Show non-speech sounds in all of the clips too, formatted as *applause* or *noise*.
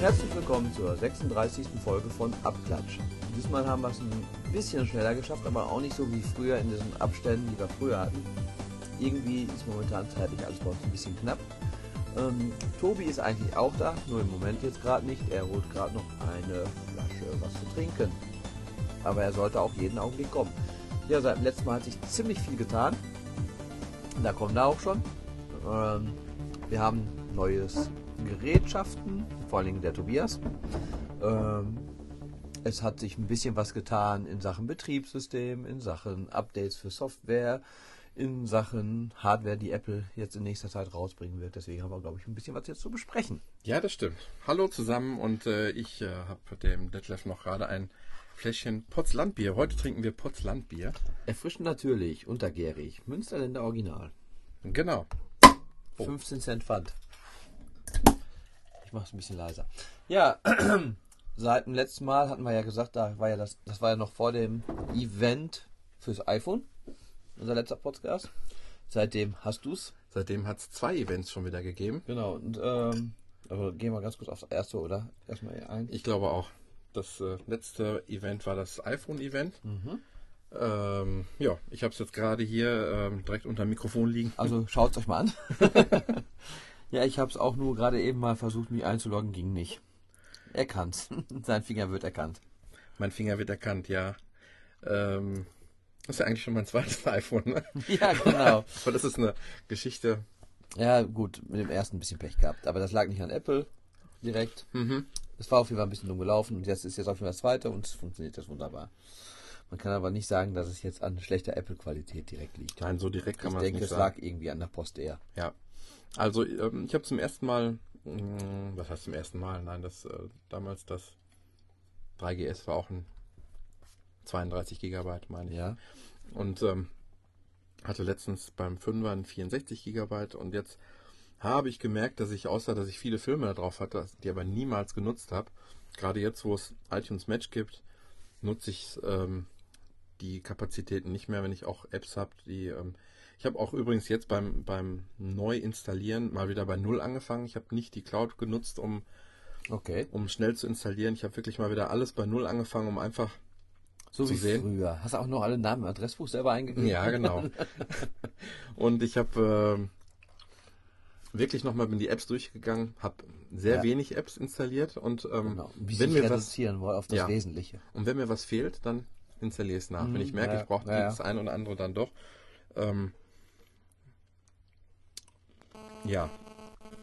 Herzlich willkommen zur 36. Folge von Abklatsch. Diesmal haben wir es ein bisschen schneller geschafft, aber auch nicht so wie früher in diesen Abständen, die wir früher hatten. Irgendwie ist momentan zeitlich alles bei uns ein bisschen knapp. Ähm, Tobi ist eigentlich auch da, nur im Moment jetzt gerade nicht. Er holt gerade noch eine Flasche was zu trinken. Aber er sollte auch jeden Augenblick kommen. Ja, seit dem letzten Mal hat sich ziemlich viel getan. Da kommen wir auch schon. Ähm, wir haben neues Gerätschaften, vor allen Dingen der Tobias. Ähm, es hat sich ein bisschen was getan in Sachen Betriebssystem, in Sachen Updates für Software, in Sachen Hardware, die Apple jetzt in nächster Zeit rausbringen wird. Deswegen haben wir, glaube ich, ein bisschen was jetzt zu besprechen. Ja, das stimmt. Hallo zusammen und äh, ich äh, habe dem Detlef noch gerade ein Fläschchen Potslandbier. Heute trinken wir Potslandbier. Erfrischend natürlich, untergärig. Münsterländer Original. Genau. 15 Cent Pfand. Ich mache es ein bisschen leiser. Ja, *clears throat* seit dem letzten Mal hatten wir ja gesagt, da war ja das, das war ja noch vor dem Event fürs iPhone, unser letzter Podcast. Seitdem hast du's. Seitdem hat es zwei Events schon wieder gegeben. Genau. Und ähm, also gehen wir ganz kurz aufs erste, oder? Erstmal ein. Ich glaube auch. Das äh, letzte Event war das iPhone-Event. Ähm, ja, ich habe es jetzt gerade hier ähm, direkt unter dem Mikrofon liegen. Also schaut's euch mal an. *laughs* ja, ich habe es auch nur gerade eben mal versucht, mich einzuloggen, ging nicht. Er kann's. *laughs* Sein Finger wird erkannt. Mein Finger wird erkannt, ja. Ähm, das ist ja eigentlich schon mein zweites *laughs* iPhone. Ne? Ja, genau. *laughs* Aber das ist eine Geschichte. Ja, gut, mit dem ersten ein bisschen Pech gehabt. Aber das lag nicht an Apple direkt. Mhm. Es war auf jeden Fall ein bisschen dumm gelaufen und jetzt ist jetzt auf jeden Fall das zweite und es funktioniert jetzt wunderbar. Man kann aber nicht sagen, dass es jetzt an schlechter Apple-Qualität direkt liegt. Nein, so direkt kann ich man es denke, nicht es sagen. lag irgendwie an der Post eher. Ja. Also ähm, ich habe zum ersten Mal, mh, was heißt zum ersten Mal? Nein, das äh, damals das 3GS war auch ein 32 Gigabyte, meine ich. Ja. Und ähm, hatte letztens beim 5er ein 64 Gigabyte und jetzt habe ich gemerkt, dass ich außer, dass ich viele Filme da drauf hatte, die aber niemals genutzt habe, gerade jetzt, wo es iTunes Match gibt, nutze ich ähm, die Kapazitäten nicht mehr, wenn ich auch Apps habe, die ähm, ich habe auch übrigens jetzt beim, beim Neu-Installieren mal wieder bei Null angefangen. Ich habe nicht die Cloud genutzt, um, Okay. um schnell zu installieren. Ich habe wirklich mal wieder alles bei Null angefangen, um einfach So zu wie sehen. früher. Hast du auch noch alle Namen im Adressbuch selber eingegeben? Ja, genau. *laughs* Und ich habe ähm, wirklich nochmal bin die Apps durchgegangen, habe sehr Ja. wenig Apps installiert und ähm, Genau. Wie wenn mir was reduzieren wollen auf das Ja. Wesentliche. und wenn mir was fehlt, dann installiere ich es nach. wenn ich merke, Mhm. ja, ich brauche das ein oder andere dann doch. Ähm, ja,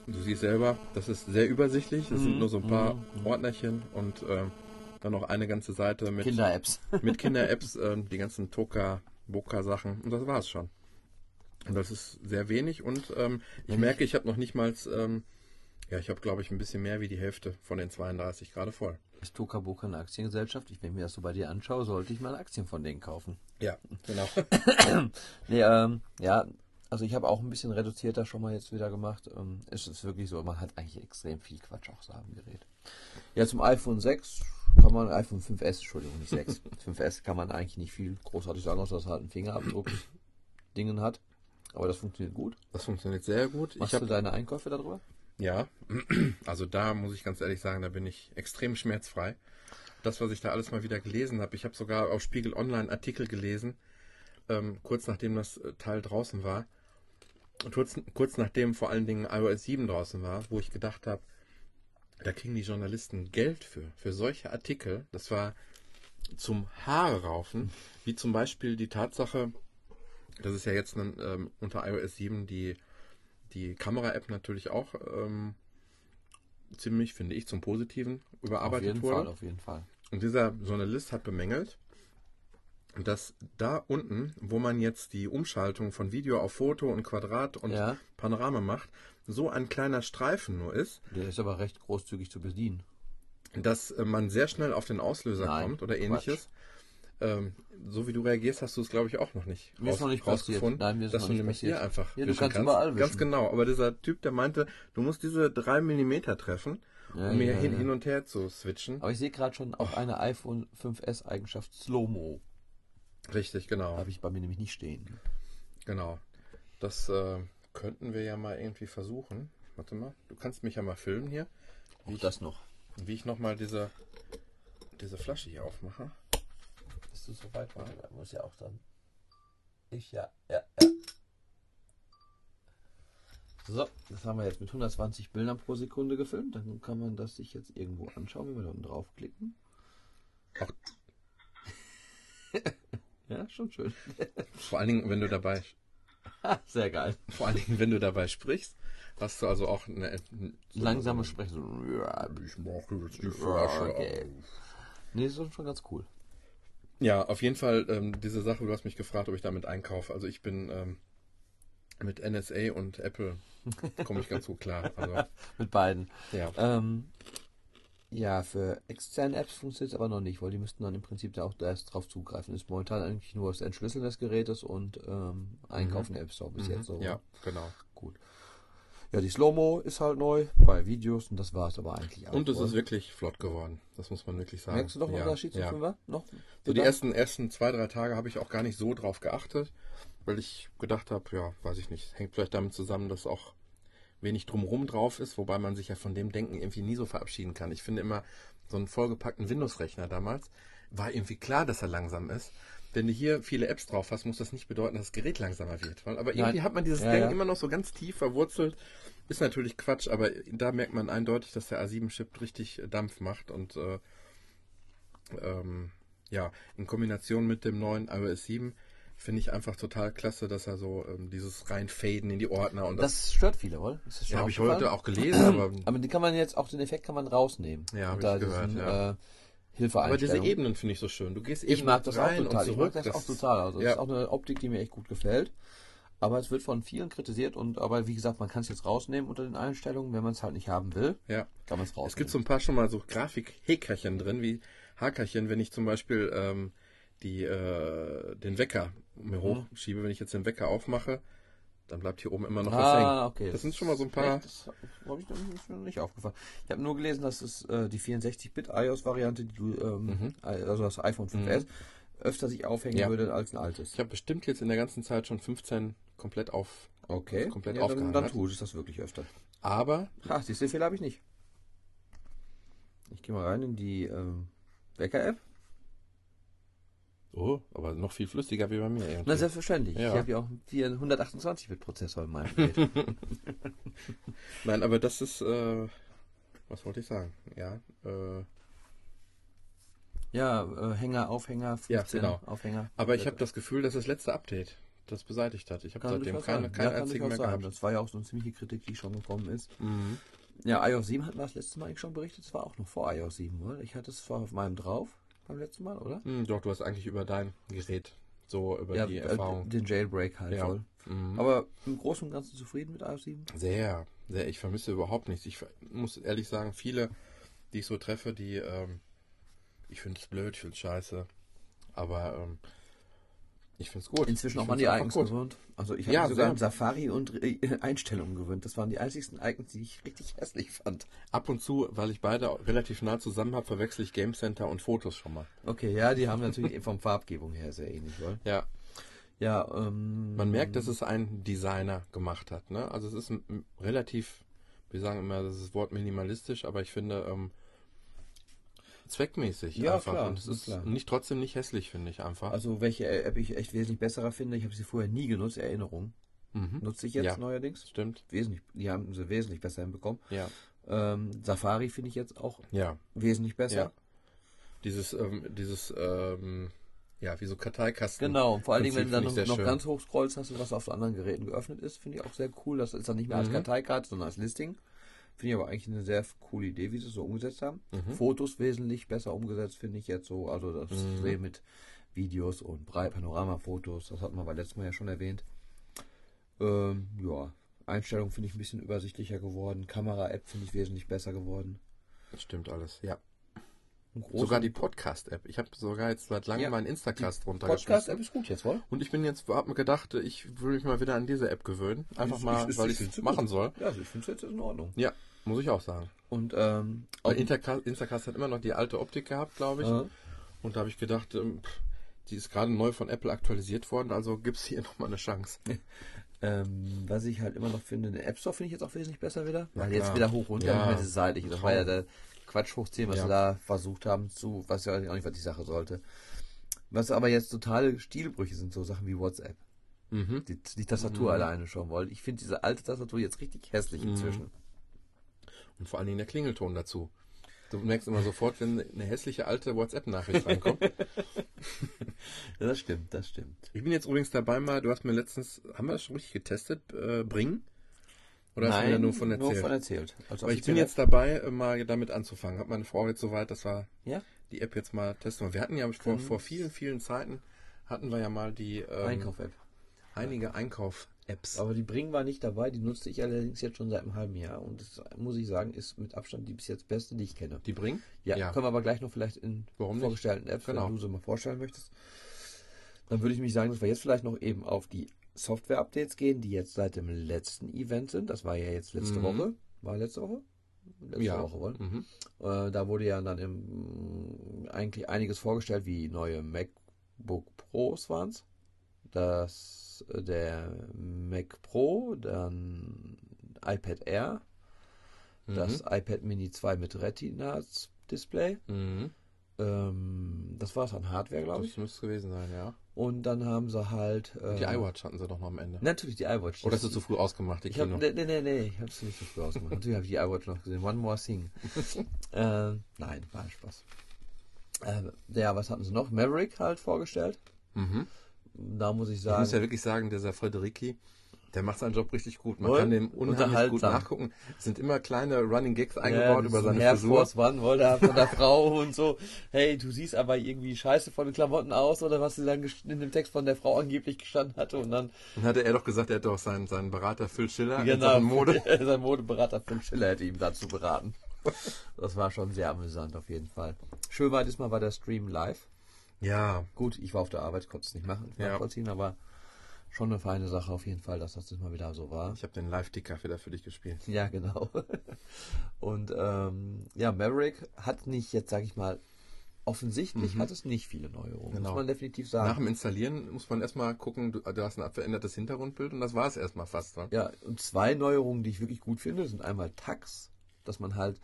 du siehst selber, das ist sehr übersichtlich. Es sind Mhm, nur so ein paar mhm, Ordnerchen und ähm, dann noch eine ganze Seite mit Kinder-Apps. *laughs* mit Kinder-Apps, ähm, die ganzen Toka, Boka-Sachen und das war's schon. Und das ist sehr wenig und ähm, ich Wenn merke, ich habe noch nicht mal, ähm, ja, ich habe glaube ich ein bisschen mehr wie die Hälfte von den 32 gerade voll. Ist Tokaboka eine Aktiengesellschaft? Ich, wenn ich mir das so bei dir anschaue, sollte ich mal Aktien von denen kaufen. Ja, genau. *coughs* Nee, ähm, ja, also ich habe auch ein bisschen reduzierter schon mal jetzt wieder gemacht. Ähm, es ist wirklich so, man hat eigentlich extrem viel Quatsch auch so am Gerät. Ja, zum iPhone 6 kann man, iPhone 5S, Entschuldigung, nicht 6. 5S *laughs* kann man eigentlich nicht viel großartig sagen, außer dass es halt einen Fingerabdruck Dingen hat. Aber das funktioniert gut. Das funktioniert sehr gut. Machst ich du habe deine Einkäufe darüber? ja, *clears throat* also da muss ich ganz ehrlich sagen, da bin ich extrem schmerzfrei. Das, was ich da alles mal wieder gelesen habe, ich habe sogar auf Spiegel Online Artikel gelesen, ähm, kurz nachdem das äh, Teil draußen war, und kurz, kurz nachdem vor allen Dingen iOS 7 draußen war, wo ich gedacht habe, da kriegen die Journalisten Geld für, für solche Artikel. Das war zum Haare raufen, wie zum Beispiel die Tatsache, dass es ja jetzt einen, ähm, unter iOS 7 die, die Kamera-App natürlich auch ähm, ziemlich, finde ich, zum Positiven überarbeitet auf jeden wurde. Fall, auf jeden Fall. Und dieser Journalist hat bemängelt, dass da unten, wo man jetzt die Umschaltung von Video auf Foto und Quadrat und Ja. Panorama macht, so ein kleiner Streifen nur ist, Der ist aber recht großzügig zu bedienen. dass äh, man sehr schnell auf den Auslöser Nein, kommt oder ähnliches. ähm, so wie du reagierst, hast du es, glaube ich, auch noch nicht, Mir ist noch nicht rausgefunden. Nein, mir ist dass noch du nicht nämlich passiert. hier einfach Ja, du wischen kannst überall Ganz genau. Aber dieser Typ, der meinte, du musst diese 3 mm treffen, Ja, um mir ja, hin, und her zu switchen. Aber ich sehe gerade schon auch eine iPhone 5S Eigenschaft Slow-Mo. Richtig, genau. Habe ich bei mir nämlich nicht stehen. Genau. Das äh, könnten wir ja mal irgendwie versuchen. Warte mal, du kannst mich ja mal filmen hier, Auch das noch. wie ich nochmal diese, diese Flasche hier aufmache. Bist du so weit? Warte, da muss ja auch dann. Ich ja, ja, ja. So, das haben wir jetzt mit 120 Bildern pro Sekunde gefilmt. Dann kann man das sich jetzt irgendwo anschauen, wenn wir da unten draufklicken. Auch *laughs* Ja, schon schön. vor allen Dingen, wenn du dabei, *laughs* Sehr geil. vor allen Dingen, wenn du dabei sprichst, hast du also auch eine so Langsame Sprechen. So, ja, Ich mache jetzt die Okay. Nee, ist schon ganz cool. Ja, auf jeden Fall ähm, diese Sache, du hast mich gefragt, ob ich damit einkaufe. Also ich bin ähm, mit NSA und Apple *laughs* komme ich ganz gut klar. Also, Mit beiden. ja. Ähm, ja, für externe Apps funktioniert es aber noch nicht, weil die müssten dann im Prinzip da auch erst drauf zugreifen. Ist momentan eigentlich nur das Entschlüsseln des Gerätes und ähm, Einkaufen der App Store bis jetzt so. Mhm. Ja, genau. Gut. Ja, die Slow-Mo ist halt neu bei Videos und das war es aber eigentlich auch. Und es ist wirklich flott geworden. Das muss man wirklich sagen. Merkst du doch einen ja, Unterschied zum ja. Fünfer? Noch? So die ersten, ersten zwei, drei Tage habe ich auch gar nicht so drauf geachtet, weil ich gedacht habe, ja, weiß ich nicht, hängt vielleicht damit zusammen, dass auch wenig drumherum drauf ist, wobei man sich ja von dem Denken irgendwie nie so verabschieden kann. Ich finde immer, so einen vollgepackten Windows-Rechner damals, war irgendwie klar, dass er langsam ist. Wenn du hier viele Apps drauf hast, muss das nicht bedeuten, dass das Gerät langsamer wird. Aber irgendwie Nein. hat man dieses Ja, Denken ja. immer noch so ganz tief verwurzelt. Ist natürlich Quatsch, aber da merkt man eindeutig, dass der A7-Chip richtig äh, Dampf macht und äh, ähm, ja, in Kombination mit dem neuen iOS 7 finde ich einfach total klasse, dass er so ähm, dieses reinfaden in die Ordner und das, Das stört viele, oder? Ist das schon ja, habe ich heute auch gelesen, aber, *clears throat* Aber die kann man jetzt, auch den Effekt kann man rausnehmen. Ja, hab Und da ich gehört, diesen, ja. äh, aber diese. Ebenen finde ich so schön. Du gehst Ich eben mag das auch total. Ich mag das, auch total. Also das ja. ist auch eine Optik, die mir echt gut gefällt. Aber es wird von vielen kritisiert und aber wie gesagt, man kann es jetzt rausnehmen unter den Einstellungen, wenn man es halt nicht haben will, ja. kann man es rausnehmen. Es gibt so ein paar schon mal so Grafik-Häkerchen drin, wie Hakerchen, wenn ich zum Beispiel ähm, die, äh, den Wecker Mhm. mir hochschiebe, wenn ich jetzt den Wecker aufmache, dann bleibt hier oben immer noch was ah, hängen. okay. Das sind schon mal so ein paar. Das habe ich noch nicht, aufgefallen. Ich habe nur gelesen, dass es äh, die 64-Bit iOS-Variante, die du, ähm, also das iPhone 5S, öfter sich aufhängen Mhm. Ja. würde als ein altes. Ich habe bestimmt jetzt in der ganzen Zeit schon 15 komplett auf. Okay. komplett ja, dann, dann tue ich das wirklich öfter. Aber Ach, diese Fehler habe ich nicht. Ich gehe mal rein in die ähm, Wecker-App. Oh, aber noch viel flüssiger wie bei mir. irgendwie. Na, selbstverständlich. Ja. Ich habe ja auch einen 428-Bit-Prozessor in meinem Gerät. *laughs* Nein, aber das ist, äh, was wollte ich sagen? Ja, äh, ja, äh, Hänger, Aufhänger, 15 Ja, genau. Aufhänger. aber ich habe das Gefühl, dass das letzte Update das beseitigt hat. Ich habe seitdem keine, keinen ja, einzigen mehr sein. gehabt. Das war ja auch so eine ziemliche Kritik, die schon gekommen ist. Mhm. Ja, iOS 7 hatten wir das letzte Mal eigentlich schon berichtet. Das war auch noch vor iOS 7, oder? Ich hatte es vor auf meinem drauf beim letzten Mal, oder? Hm, doch, du hast eigentlich über dein Gerät so über ja, die äh, Erfahrung. den Jailbreak halt Ja. voll. Mhm. Aber im Großen und Ganzen zufrieden mit iOS 7? Sehr, sehr. Ich vermisse überhaupt nichts. Ich muss ehrlich sagen, viele, die ich so treffe, die, ähm, ich finde es blöd, ich finde es scheiße. Aber ähm, ich finde es gut. Inzwischen ich auch mal find's die Icons gewöhnt. Also ich habe Ja, sogar an Safari und äh, *laughs* Einstellungen gewöhnt. Das waren die einzigsten Icons, die ich richtig hässlich fand. Ab und zu, weil ich beide relativ nah zusammen habe, verwechsel ich Game Center und Fotos schon mal. Okay, ja, die haben natürlich *laughs* vom Farbgebung her sehr ähnlich, oder? Ja, Ja, ähm, man merkt, dass es ein Designer gemacht hat. Ne? Also es ist relativ, wir sagen immer das Wort minimalistisch, aber ich finde ähm, zweckmäßig Ja, einfach. klar, und es ist klar. nicht trotzdem nicht hässlich, finde ich einfach. Also welche App ich echt wesentlich besserer finde, ich habe sie vorher nie genutzt, Erinnerung. mhm. Nutze ich jetzt Ja. neuerdings. Stimmt. Wesentlich, die haben sie wesentlich besser hinbekommen. Ja. Ähm, Safari finde ich jetzt auch Ja. wesentlich besser. Ja. Dieses, ähm, dieses, ähm, ja, wie so Karteikasten. Genau, vor allen Dingen, wenn du dann noch, noch ganz hoch scrollst, hast du was auf anderen Geräten geöffnet ist, finde ich auch sehr cool. Das ist dann nicht mehr als Mhm. Karteikarte, sondern als Listing. Finde ich aber eigentlich eine sehr coole Idee, wie sie es so umgesetzt haben. Mhm. Fotos wesentlich besser umgesetzt, finde ich jetzt so. Also das Mhm. Drehen mit Videos und Brei- Panoramafotos, das hatten wir bei letztem Mal ja schon erwähnt. Ähm, ja, Einstellung finde ich ein bisschen übersichtlicher geworden. Kamera-App finde ich wesentlich besser geworden. Das stimmt alles, ja. Sogar die Podcast-App. Ich habe sogar jetzt seit langem Ja, meinen Instacast Podcast-App runtergeschmissen. ist gut jetzt, wohl? Und ich bin jetzt, hab mir gedacht, ich will mich mal wieder an diese App gewöhnen. Einfach mal, weil ich es machen soll. Ja, also ich finde es jetzt in Ordnung. Ja, muss ich auch sagen. Und ähm, Intercast, Instacast hat immer noch die alte Optik gehabt, glaube ich. Ja. Und da habe ich gedacht, ähm, die ist gerade neu von Apple aktualisiert worden, also gibt's hier *laughs* nochmal eine Chance. *laughs* Ähm, was ich halt immer noch finde, der App Store finde ich jetzt auch wesentlich besser wieder. Ja, Weil jetzt klar. wieder hoch runter, Ja. nicht mehr diese seitliche. Das war ja der Quatsch hochziehen, was Ja. sie da versucht haben zu, was ja auch nicht, was die Sache sollte. Was aber jetzt totale Stilbrüche sind, so Sachen wie WhatsApp. Mhm. Die, die Tastatur alleine schon, weil ich finde diese alte Tastatur jetzt richtig hässlich Mhm. inzwischen. Und vor allen Dingen der Klingelton dazu. Du merkst immer sofort, wenn eine hässliche alte WhatsApp-Nachricht reinkommt. *laughs* Das stimmt, das stimmt. Ich bin jetzt übrigens dabei mal, du hast mir letztens, haben wir das schon richtig getestet, äh, Bring? Oder hast du da nur von erzählt? Nur von erzählt. Also Aber ich bin jetzt dabei, äh, mal damit anzufangen. Hat meine Frau jetzt soweit, dass wir Ja? die App jetzt mal testen. Wir hatten ja vor, vor vielen, vielen Zeiten, hatten wir ja mal die ähm, Einkauf-App. einige Einkauf-Apps. Aber die Bring war nicht dabei, die nutze ich allerdings jetzt schon seit einem halben Jahr. Und das muss ich sagen, ist mit Abstand die bis jetzt beste, die ich kenne. Die Bring? Ja, Ja. können wir aber gleich noch vielleicht in Warum nicht? vorgestellten Apps, Genau. wenn du sie mal vorstellen möchtest. Dann würde ich mich sagen, dass wir jetzt vielleicht noch eben auf die Software-Updates gehen, die jetzt seit dem letzten Event sind. Das war ja jetzt letzte Mhm. Woche. War letzte Woche? Letzte Ja. Woche, wohl. Mhm. Äh, da wurde ja dann im, eigentlich einiges vorgestellt, wie neue MacBook Pros waren es. Das, äh, der Mac Pro, dann iPad Air, das iPad Mini 2 mit Retina-Display. Mhm. Ähm, das war es an Hardware, glaube ich. Das müsste es gewesen sein, ja. Und dann haben sie halt. Äh, Die iWatch hatten sie doch noch am Ende. Natürlich die iWatch. Oder hast du zu früh ausgemacht, die Ich hab, nee, nee, nee, nee, ich hab's nicht so früh ausgemacht. Natürlich habe ich die iWatch noch gesehen. One more thing. *laughs* äh, nein, war ein Spaß. Äh, ja, was hatten sie noch? Maverick halt vorgestellt. Mhm. Da muss ich Ich sagen. muss ja wirklich sagen, dieser Frederiki, der macht seinen Job richtig gut. Man Wohl. kann dem unheimlich gut nachgucken. Es sind immer kleine Running Gags ja, eingebaut über seine Air Frisur. Force One wollte er von der *laughs* Frau und so. Hey, du siehst aber irgendwie scheiße von den Klamotten aus oder was sie dann in dem Text von der Frau angeblich gestanden hatte und dann Dann hatte er doch gesagt, er hätte auch seinen, seinen Berater Phil Schiller genau Sachen Mode. *laughs* sein Modeberater Phil Schiller hätte ihm dazu beraten. Das war schon sehr amüsant auf jeden Fall. Schön war diesmal war der Stream live. Ja, Gut, ich war auf der Arbeit, konnte es nicht machen, Ja. nachvollziehen, aber schon eine feine Sache auf jeden Fall, dass das mal wieder so war. ich habe den Live-Ticker wieder für dich gespielt. Ja, genau. *laughs* Und ähm, ja, Maverick hat nicht, jetzt sage ich mal, offensichtlich hat es nicht viele Neuerungen, Genau. muss man definitiv Nach sagen. dem Installieren muss man erstmal gucken, du, du hast ein verändertes Hintergrundbild und das war es erstmal fast. Ne? Ja, und zwei Neuerungen, die ich wirklich gut finde, sind einmal Tags, dass man halt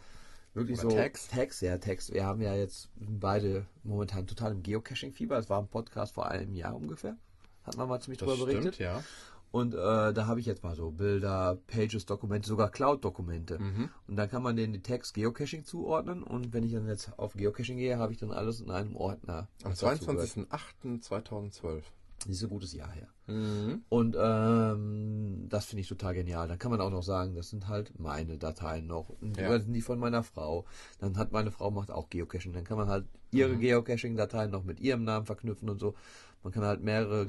wirklich Oder so Tags? Tags, ja, Tags. Wir haben ja jetzt beide momentan total im Geocaching-Fieber. Es war ein Podcast vor einem Jahr ungefähr. Hat man mal ziemlich Das drüber berichtet. stimmt, ja. Und äh, da habe ich jetzt mal so Bilder, Pages, Dokumente, sogar Cloud-Dokumente. Mhm. Und dann kann man denen die Tags Geocaching zuordnen. Und wenn ich dann jetzt auf Geocaching gehe, habe ich dann alles in einem Ordner. Am was dazu gehört. 22.08.2012. Nicht so gutes Jahr her. Mhm. Und ähm, das finde ich total genial. Dann kann man auch noch sagen, das sind halt meine Dateien noch. Und Ja. sind die von meiner Frau. Dann hat meine Frau macht auch Geocaching. Dann kann man halt ihre Geocaching-Dateien noch mit ihrem Namen verknüpfen und so. Man kann halt mehrere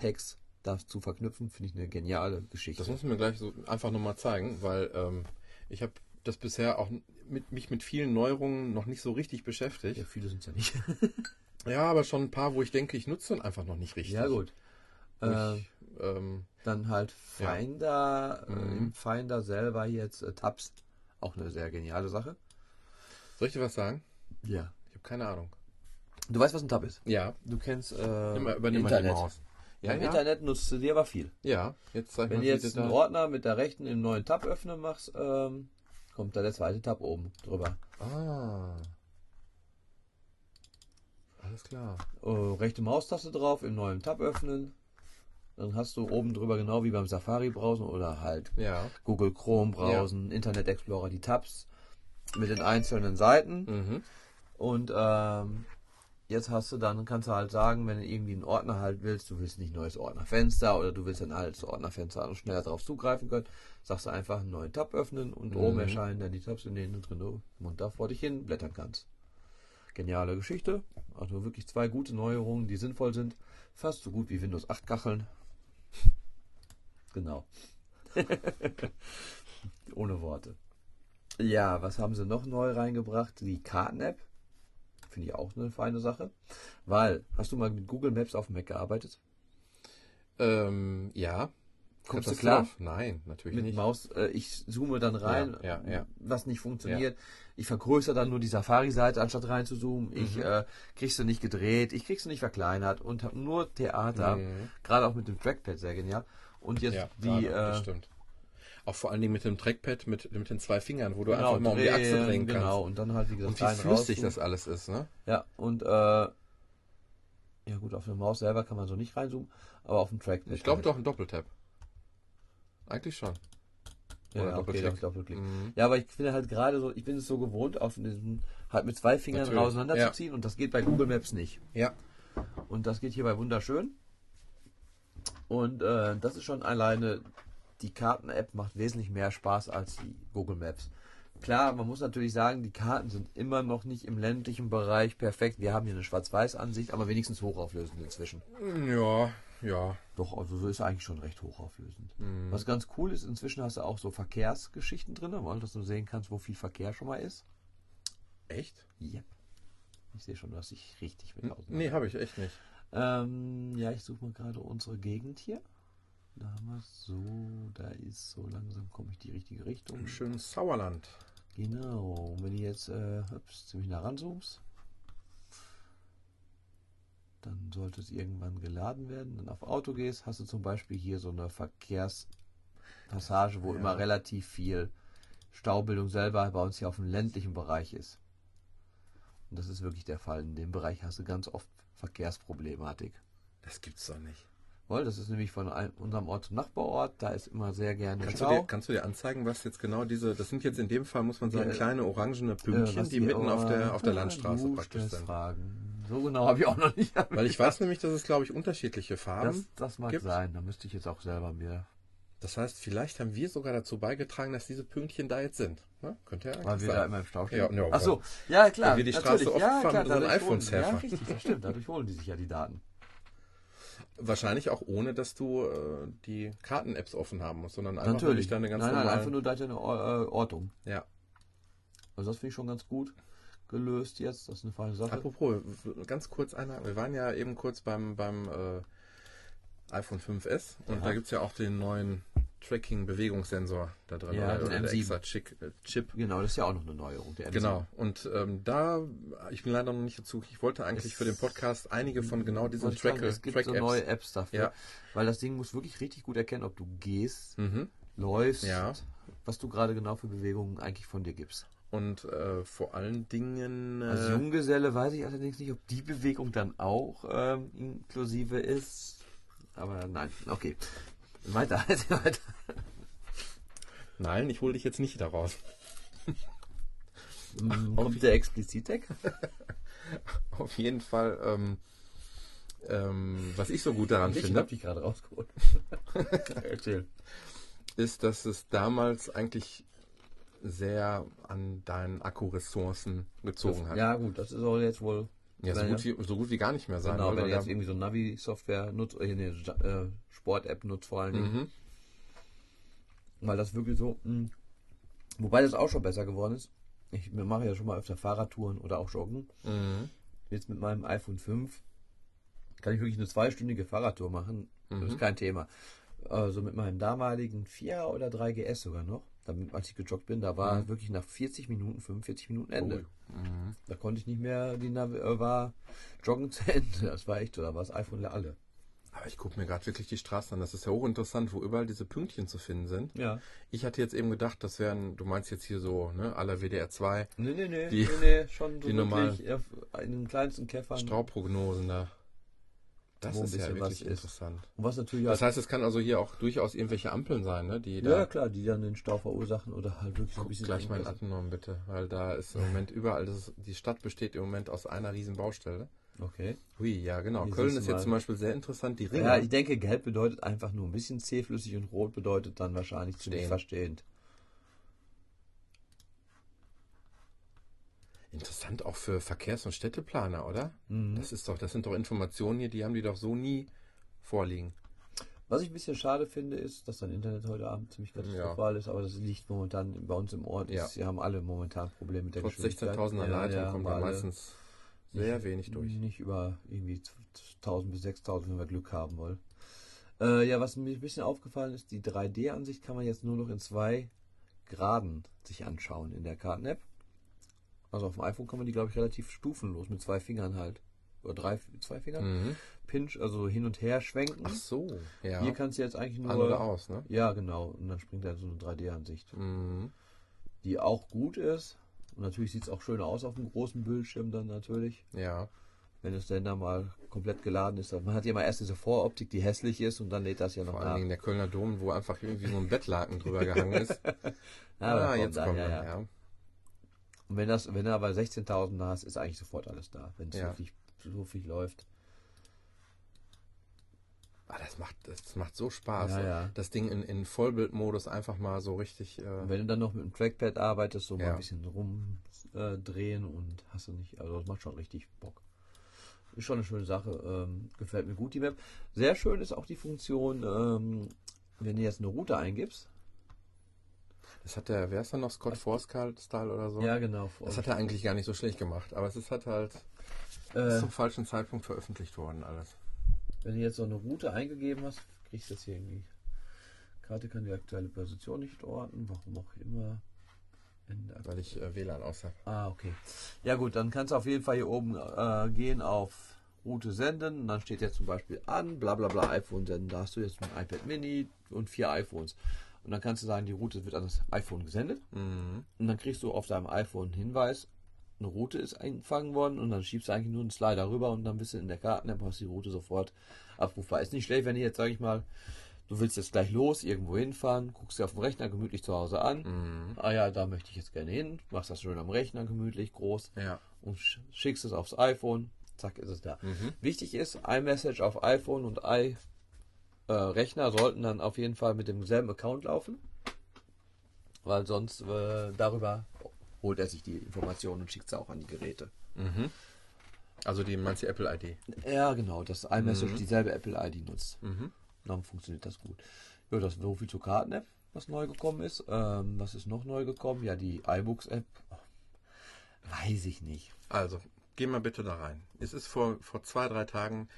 Tags dazu verknüpfen. Finde ich eine geniale Geschichte. Das muss mir gleich so einfach nochmal zeigen, weil ähm, ich habe das bisher auch mit, mich mit vielen Neuerungen noch nicht so richtig beschäftigt. ja, viele sind ja nicht. *laughs* Ja, aber schon ein paar, wo ich denke, ich nutze dann einfach noch nicht richtig. ja, gut. Äh, Ich, ähm, Dann halt Ja. Finder, äh, Mhm. im Finder selber jetzt äh, Tabs. Auch eine sehr geniale Sache. soll ich dir was sagen? Ja. Ich habe keine Ahnung. Du weißt, was ein Tab ist? Ja, Du kennst äh, immer wir die Internet. Maus. Ja, Im ja. Internet nutzt du dir aber viel. Ja, jetzt zeig Wenn mal, du jetzt einen da... Ordner mit der rechten im neuen Tab öffnen machst, ähm, kommt da der zweite Tab oben drüber. Ah. Alles klar. Äh, rechte Maustaste drauf, im neuen Tab öffnen. Dann hast du oben drüber genau wie beim Safari browsen oder halt Ja. Google Chrome browsen, Internet Explorer die Tabs mit den einzelnen Seiten. Mhm. Und ähm, jetzt hast du dann, kannst du halt sagen, wenn du irgendwie einen Ordner halt willst, du willst nicht neues Ordnerfenster oder du willst ein altes Ordnerfenster und schneller darauf zugreifen können, sagst du einfach einen neuen Tab öffnen und Mhm. oben erscheinen dann die Tabs, in denen du drin du munter vor dich hin blättern kannst. Geniale Geschichte. Also wirklich zwei gute Neuerungen, die sinnvoll sind. Fast so gut wie Windows 8 Kacheln. *laughs* Genau. *laughs* Ohne Worte. Ja, was haben sie noch neu reingebracht? Die Karten-App. Finde ich auch eine feine Sache. Weil, hast du mal mit Google Maps auf dem Mac gearbeitet? Ähm, ja. Kommst du das klar? drauf? Nein, natürlich Mit nicht. Maus, äh, ich zoome dann rein, Ja, ja, ja. was nicht funktioniert. Ich vergrößere dann nur die Safari-Seite, anstatt rein zu zoomen. Ich Mhm. äh, kriegst du nicht gedreht, ich kriegst du nicht verkleinert und habe nur Theater. Mhm. Gerade auch mit dem Trackpad sehr genial. Und jetzt Ja, die äh, stimmt. Auch vor allen Dingen mit dem Trackpad, mit, mit den zwei Fingern, wo du genau, einfach mal um die Achse drehen, kannst. Genau, und dann halt wie gesagt Und wie flüssig raus, das alles ist, ne? Ja, und äh, ja gut, auf der Maus selber kann man so nicht reinzoomen, aber auf dem Trackpad. Ich glaube halt. doch ein Doppeltap. Eigentlich schon. Ja, oder ja, okay, Doppelklick. Mhm. Ja, aber ich finde halt gerade so, ich bin es so gewohnt, auf diesem, halt mit zwei Fingern Natürlich, auseinanderzuziehen und das geht bei Google Maps nicht. Ja. Und das geht hierbei wunderschön. Und äh, das ist schon alleine, die Karten-App macht wesentlich mehr Spaß als die Google Maps. Klar, man muss natürlich sagen, die Karten sind immer noch nicht im ländlichen Bereich perfekt. Wir haben hier eine Schwarz-Weiß-Ansicht, aber wenigstens hochauflösend inzwischen. Ja, ja. Doch, also so ist eigentlich schon recht hochauflösend. Mhm. Was ganz cool ist, inzwischen hast du auch so Verkehrsgeschichten drin, weil dass du sehen kannst, wo viel Verkehr schon mal ist. Echt? Yep. Ich sehe schon, dass ich richtig mit Außen Nee, habe ich echt nicht. Ähm, ja, ich suche mal gerade unsere Gegend hier. Da haben wir es so, da ist so langsam komme ich die richtige Richtung. Im schönen Sauerland. Genau. Und wenn du jetzt äh, ups, ziemlich nah ranzoomst, dann sollte es irgendwann geladen werden. Dann auf Auto gehst, hast du zum Beispiel hier so eine Verkehrspassage, wo Ja. immer relativ viel Staubildung selber bei uns hier auf dem ländlichen Bereich ist. Und das ist wirklich der Fall. In dem Bereich hast du ganz oft Verkehrsproblematik. Das gibt's doch nicht. Weil das ist nämlich von einem, unserem Ort zum Nachbarort, da ist immer sehr gerne Kannst du, Stau. dir, kannst du dir anzeigen, was jetzt genau diese, das sind jetzt in dem Fall, muss man sagen, Ja, kleine orangene Äh, Pünktchen, was die mitten auf der, auf der Landstraße du praktisch sind. Fragen. So genau habe ich auch noch nicht. Weil ich weiß *laughs* nämlich, dass es, glaube ich, unterschiedliche das, Farben. das mag gibt. sein. Da müsste ich jetzt auch selber mir. Das heißt, vielleicht haben wir sogar dazu beigetragen, dass diese Pünktchen da jetzt sind. Ne? Könnte ja Weil wir da sein. immer im Stau stehen. Ja, ja, Ach so, ja klar. Weil wir die Straße oft ja, fahren klar, mit unseren iPhones herfahren. Ja, richtig, das stimmt. Dadurch holen die sich ja die Daten. Wahrscheinlich auch ohne, dass du äh, die Karten-Apps offen haben musst, sondern einfach natürlich. deine ganz nein, nein, normalen... einfach nur da eine Or- äh, Ortung. ja. Also das finde ich schon ganz gut gelöst jetzt. Das ist eine feine Sache. Apropos, ganz kurz einer, wir waren ja eben kurz beim, beim äh, iPhone 5S und Ja. da gibt es ja auch den neuen Tracking-Bewegungssensor da drin. Ja, oder, der M7. extra Chick, äh, Chip. Genau, das ist ja auch noch eine Neuerung. Der M7. Genau. Und ähm, da, ich bin leider noch nicht dazu, ich wollte eigentlich Es- für den Podcast einige von genau diesen ich sagen, Track- Es gibt so Track-Apps. neue Apps dafür. Ja. Weil das Ding muss wirklich richtig gut erkennen, ob du gehst, Mhm. läufst, Ja. was du gerade genau für Bewegungen eigentlich von dir gibst. Und äh, vor allen Dingen. Äh, Als Junggeselle weiß ich allerdings nicht, ob die Bewegung dann auch ähm, inklusive ist. Aber nein, okay. *laughs* Weiter, weiter. nein, ich hole dich jetzt nicht daraus. *laughs* Mm, Kommt der Explizit-Tag? *laughs* Auf jeden Fall, ähm, ähm, was ich so gut daran Ich finde. hab dich gerade rausgeholt. Erzähl. ist, dass es damals eigentlich sehr an deinen Akkuressourcen gezogen hat. Ja gut, das ist auch jetzt wohl Ja, so, gut wie, so gut wie gar nicht mehr sein. Genau, weil wenn du jetzt irgendwie so Navi-Software nutzt, äh, eine äh, Sport-App nutzt vor allen Dingen, mhm. weil das wirklich so, mh, wobei das auch schon besser geworden ist. Ich mache ja schon mal öfter Fahrradtouren oder auch Joggen. Mhm. Jetzt mit meinem iPhone 5 kann ich wirklich eine zweistündige Fahrradtour machen. Das Mhm. ist kein Thema. Also mit meinem damaligen 4 oder 3 GS sogar noch, damit, als ich gejoggt bin, da war Mhm. wirklich nach 40 Minuten, 45 Minuten Ende. Ui. Mhm. Da konnte ich nicht mehr, die Navi äh, war Joggen zu Ende. *laughs* Das war echt so, da war das iPhone alle. Aber ich gucke mir gerade wirklich die Straßen an. Das ist ja hochinteressant, wo überall diese Pünktchen zu finden sind. Ja. Ich hatte jetzt eben gedacht, das wären, du meinst jetzt hier so, ne, aller WDR 2 Nee, nee, nee, Die- nee, nee schon *laughs* so die normalen in den kleinsten Käffern. Straubprognosen da. Das ist ja wirklich was ist. interessant. Und was natürlich Das heißt, es kann also hier auch durchaus irgendwelche Ampeln sein, ne, die ja klar, die dann den Stau verursachen oder halt wirklich so ein Guck bisschen. gleich mal in bitte, weil da ist im Moment überall, ist, die Stadt besteht im Moment aus einer riesen Baustelle. Okay. Hui, ja genau. Hier Köln ist jetzt zum Beispiel sehr interessant. Die Ringe. Ja, ich denke, gelb bedeutet einfach nur ein bisschen zähflüssig und rot bedeutet dann wahrscheinlich ziemlich Stehen. verstehend. Interessant auch für Verkehrs- und Städteplaner, oder? Mhm. Das ist doch, das sind doch Informationen hier, die haben die doch so nie vorliegen. Was ich ein bisschen schade finde, ist, dass dein Internet heute Abend ziemlich katastrophal ist, aber das liegt momentan bei uns im Ort. Ja. Wir haben alle momentan Probleme mit der Trotz Geschwindigkeit. 16.000er Ja, Leitung ja, kommt haben da meistens sehr nicht, wenig durch. Nicht über irgendwie 1000 bis 6000, wenn wir Glück haben wollen. Äh, ja, was mir ein bisschen aufgefallen ist, die 3D-Ansicht kann man jetzt nur noch in zwei Graden sich anschauen in der Karten-App. Also auf dem iPhone kann man die, glaube ich, relativ stufenlos mit zwei Fingern halt. Oder drei, zwei Fingern. Mhm. Pinch, also hin und her schwenken. Ach so, ja. Hier kannst du jetzt eigentlich nur. An oder aus, ne? Ja, genau. Und dann springt er so eine 3D-Ansicht. Mhm. Die auch gut ist. Und natürlich sieht es auch schöner aus auf dem großen Bildschirm dann natürlich. Ja. Wenn es denn da mal komplett geladen ist. Man hat ja immer erst diese Voroptik, die hässlich ist und dann lädt das ja noch Vor nach. allen Dingen der Kölner Dom, wo einfach irgendwie so ein Bettlaken drüber gehangen ist. *laughs* Ja, ah, kommt jetzt da, kommt ja, er, ja. ja. Und wenn das, wenn du aber 16.000 da hast, ist eigentlich sofort alles da, wenn es Ja. wirklich so viel läuft. Ah, das macht, das macht so Spaß. Ja, ja. Das Ding in, in Vollbildmodus einfach mal so richtig. Äh, wenn du dann noch mit dem Trackpad arbeitest, so mal Ja. ein bisschen rumdrehen äh, und hast du nicht, also das macht schon richtig Bock. Ist schon eine schöne Sache, ähm, gefällt mir gut die Map. Sehr schön ist auch die Funktion, ähm, wenn du jetzt eine Route eingibst. Das hat der, wer ist denn noch? Scott Forstall oder so? Ja, genau. Das hat er eigentlich gar nicht so schlecht gemacht, aber es ist halt halt äh, zum falschen Zeitpunkt veröffentlicht worden alles. Wenn du jetzt so eine Route eingegeben hast, kriegst du das hier irgendwie. Karte kann die aktuelle Position nicht orten, warum auch immer. Weil ich äh, WLAN aus habe. Ah, okay. Ja gut, dann kannst du auf jeden Fall hier oben äh, gehen auf Route senden und dann steht jetzt zum Beispiel an, bla bla bla iPhone senden. Da hast du jetzt ein iPad Mini und vier iPhones. Und dann kannst du sagen, die Route wird an das iPhone gesendet. Mhm. Und dann kriegst du auf deinem iPhone einen Hinweis, eine Route ist eingefangen worden und dann schiebst du eigentlich nur einen Slider rüber und dann bist du in der Karten-App, hast die Route sofort abrufbar. Ist nicht schlecht, wenn du jetzt, sag ich mal, du willst jetzt gleich los, irgendwo hinfahren, guckst dir auf dem Rechner gemütlich zu Hause an. Mhm. Ah ja, da möchte ich jetzt gerne hin, machst das schön am Rechner gemütlich, groß Ja. und sch- schickst es aufs iPhone, zack, ist es da. Mhm. Wichtig ist, iMessage auf iPhone und i-Rechner sollten dann auf jeden Fall mit demselben Account laufen, weil sonst äh, darüber holt er sich die Informationen und schickt sie auch an die Geräte. Mhm. Also die meinst du Apple ID? Ja, genau, dass iMessage dieselbe Apple-ID nutzt. Mhm. Dann funktioniert das gut. Ja, das ist so viel zur Karten-App, was neu gekommen ist. Ähm, was ist noch neu gekommen? Ja, die iBooks-App. Weiß ich nicht. Also, geh mal bitte da rein. Es ist vor, vor zwei, drei Tagen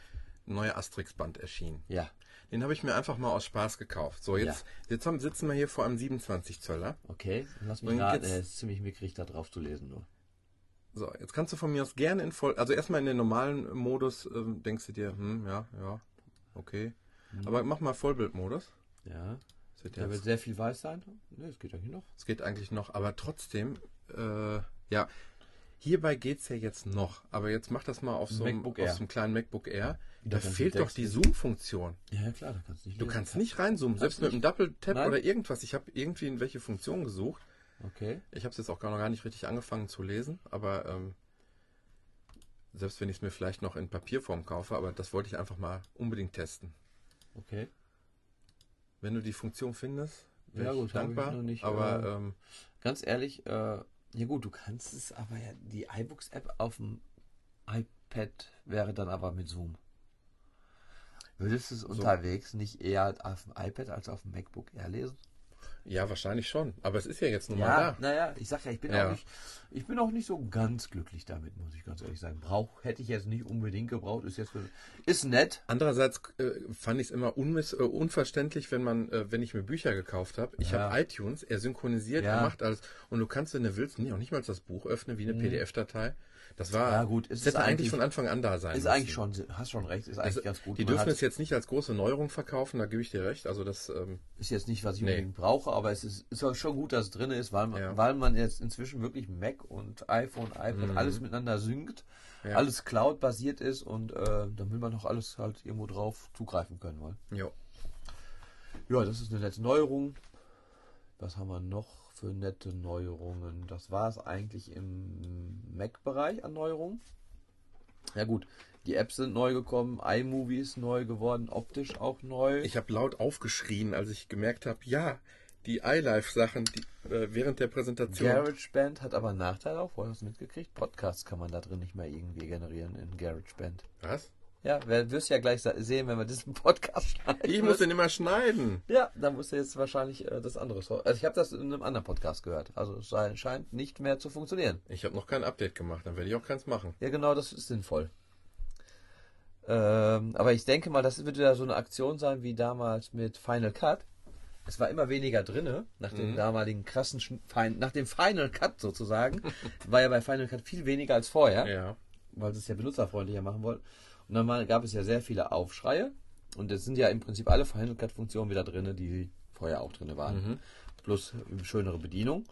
ein neuer Asterix-Band erschienen. Ja, Den habe ich mir einfach mal aus Spaß gekauft. So, jetzt, jetzt haben, sitzen wir hier vor einem 27 Zöller. okay. Lass mich raten, er ist ziemlich mickrig, da drauf zu lesen nur. So, jetzt kannst du von mir aus gerne in voll, also erstmal in den normalen Modus ähm, denkst du dir, hm, ja, ja, okay. Aber mach mal Vollbildmodus. Ja. Da wird sehr viel weiß sein. Ne, es geht eigentlich noch. es geht eigentlich noch, aber trotzdem, äh, ja, hierbei geht's ja jetzt noch. Aber jetzt mach das mal auf so, einem, MacBook auf Air. so einem kleinen MacBook Air. Da Da fehlt doch die. Zoom-Funktion. Ja, ja, klar, da kannst du nicht Du lesen. kannst nicht reinzoomen, selbst mit einem Double-Tap oder irgendwas. Ich habe irgendwie in welche Funktion gesucht. Okay. Ich habe es jetzt auch gar noch gar nicht richtig angefangen zu lesen, aber ähm, selbst wenn ich es mir vielleicht noch in Papierform kaufe, aber das wollte ich einfach mal unbedingt testen. Okay. Wenn du die Funktion findest, wäre Ja, ich gut, ich dankbar. noch nicht, aber äh, ähm, Ganz ehrlich, äh, ja gut, du kannst es, aber ja, die iBooks-App auf dem iPad wäre dann aber mit Zoom. Würdest du es unterwegs nicht eher auf dem iPad als auf dem MacBook Air lesen? Ja, wahrscheinlich schon. Aber es ist ja jetzt nun mal Ja, da. naja, ich sag ja, ich bin Ja. auch nicht, ich bin auch nicht so ganz glücklich damit, muss ich ganz ehrlich sagen. Brauch, hätte ich jetzt nicht unbedingt gebraucht, ist jetzt, ist nett. Andererseits äh, fand ich es immer unmiss, äh, unverständlich, wenn man, äh, wenn ich mir Bücher gekauft habe. Ich Ja. habe iTunes, er synchronisiert, er macht alles. Und du kannst, wenn du willst, nicht, auch nicht mal das Buch öffnen wie eine PDF-Datei. Das war, Mhm. Ja, gut, es hätte eigentlich von Anfang an da sein Ist müssen. eigentlich schon, hast schon recht, ist eigentlich Also, ganz gut. Die Man dürfen es jetzt nicht als große Neuerung verkaufen, da gebe ich dir recht. Also das, ähm, ist jetzt nicht, was ich Nee. unbedingt brauche, aber es ist, ist auch schon gut, dass es drin ist, weil man, Ja. weil man jetzt inzwischen wirklich Mac und iPhone, iPad alles miteinander synkt, Mhm. Ja. alles Cloud-basiert ist und äh, dann will man doch alles halt irgendwo drauf zugreifen können wollen. jo. Ja, das ist eine nette Neuerung. Was haben wir noch für nette Neuerungen? Das war es eigentlich im Mac-Bereich an Neuerungen. Ja gut, die Apps sind neu gekommen, iMovie ist neu geworden, optisch auch neu. Ich habe laut aufgeschrien, als ich gemerkt habe, ja, die iLife-Sachen, die äh, während der Präsentation. GarageBand hat aber einen Nachteil auch, vorher hast du mitgekriegt. Podcasts kann man da drin nicht mehr irgendwie generieren in GarageBand. Was? Ja, wirst ja gleich sehen, wenn wir diesen Podcast *laughs* schneiden. Ich muss den immer schneiden. Ja, dann musst du jetzt wahrscheinlich äh, das andere. so- Also ich habe das in einem anderen Podcast gehört. Also es scheint nicht mehr zu funktionieren. Ich habe noch kein Update gemacht, dann werde ich auch keins machen. Ja, genau, das ist sinnvoll. Ähm, aber ich denke mal, das wird wieder so eine Aktion sein wie damals mit Final Cut. Es war immer weniger drinne, nach dem Mhm. damaligen krassen, Fin- nach dem Final Cut sozusagen, *laughs* war ja bei Final Cut viel weniger als vorher, Ja. weil sie es ja benutzerfreundlicher machen wollten. Und dann gab es ja sehr viele Aufschreie und es sind ja im Prinzip alle Final Cut Funktionen wieder drinne, die vorher auch drinne waren. Mhm. Plus schönere Bedienung.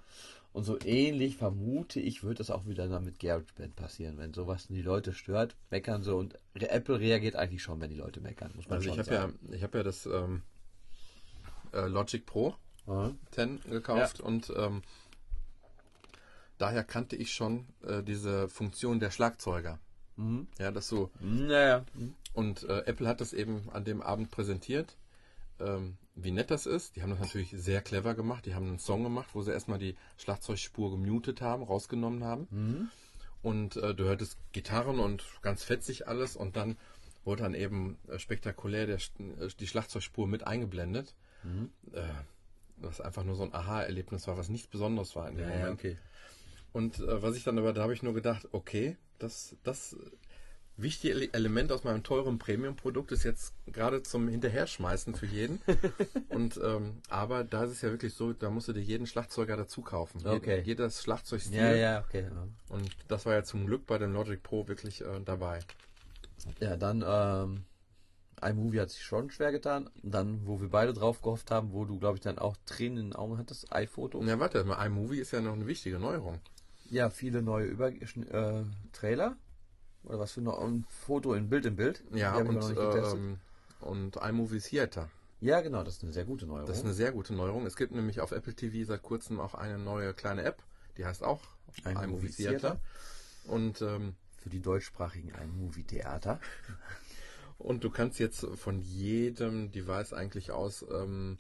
Und so ähnlich vermute ich, wird das auch wieder dann mit GarageBand passieren. Wenn sowas die Leute stört, meckern sie und Apple reagiert eigentlich schon, wenn die Leute meckern, muss man Also ich habe ja, ich habe ja das ähm, äh, Logic Pro Ja. 10 gekauft und ähm, daher kannte ich schon äh, diese Funktion der Schlagzeuger. Mhm. Ja, das so Naja. Und äh, Apple hat das eben an dem Abend präsentiert, ähm, wie nett das ist. Die haben das natürlich sehr clever gemacht. Die haben einen Song gemacht, wo sie erstmal die Schlagzeugspur gemutet haben, rausgenommen haben. Mhm. Und äh, du hörtest Gitarren und ganz fetzig alles. Und dann wurde dann eben äh, spektakulär der, äh, die Schlagzeugspur mit eingeblendet. Mhm. Äh, was einfach nur so ein Aha-Erlebnis war, was nichts Besonderes war in dem Ja, ja, Moment. okay. Und äh, was ich dann aber, da habe ich nur gedacht, okay, das, das wichtige Ele- Element aus meinem teuren Premium-Produkt ist jetzt gerade zum Hinterherschmeißen für jeden. *laughs* Und ähm, aber da ist es ja wirklich so, da musst du dir jeden Schlagzeuger dazu kaufen. Okay. Jed, jedes Schlagzeugstil. Ja, ja, okay. ja. Und das war ja zum Glück bei dem Logic Pro wirklich äh, dabei. Ja, dann, ähm, iMovie hat sich schon schwer getan. Dann, wo wir beide drauf gehofft haben, wo du, glaube ich, dann auch Tränen in den Augen hattest, iPhoto. Na warte, mal, iMovie ist ja noch eine wichtige Neuerung. Ja, viele neue Über äh, Trailer. Oder was für noch ein Foto in Bild in Bild. Ja, und, ähm, und iMovie Theater. ja, genau, das ist eine sehr gute Neuerung. Das ist eine sehr gute Neuerung. Es gibt nämlich auf Apple TV seit kurzem auch eine neue kleine App, die heißt auch iMovie iMovie Theater. Und, ähm, für die deutschsprachigen ein Movie-Theater. *laughs* und du kannst jetzt von jedem Device eigentlich aus ähm,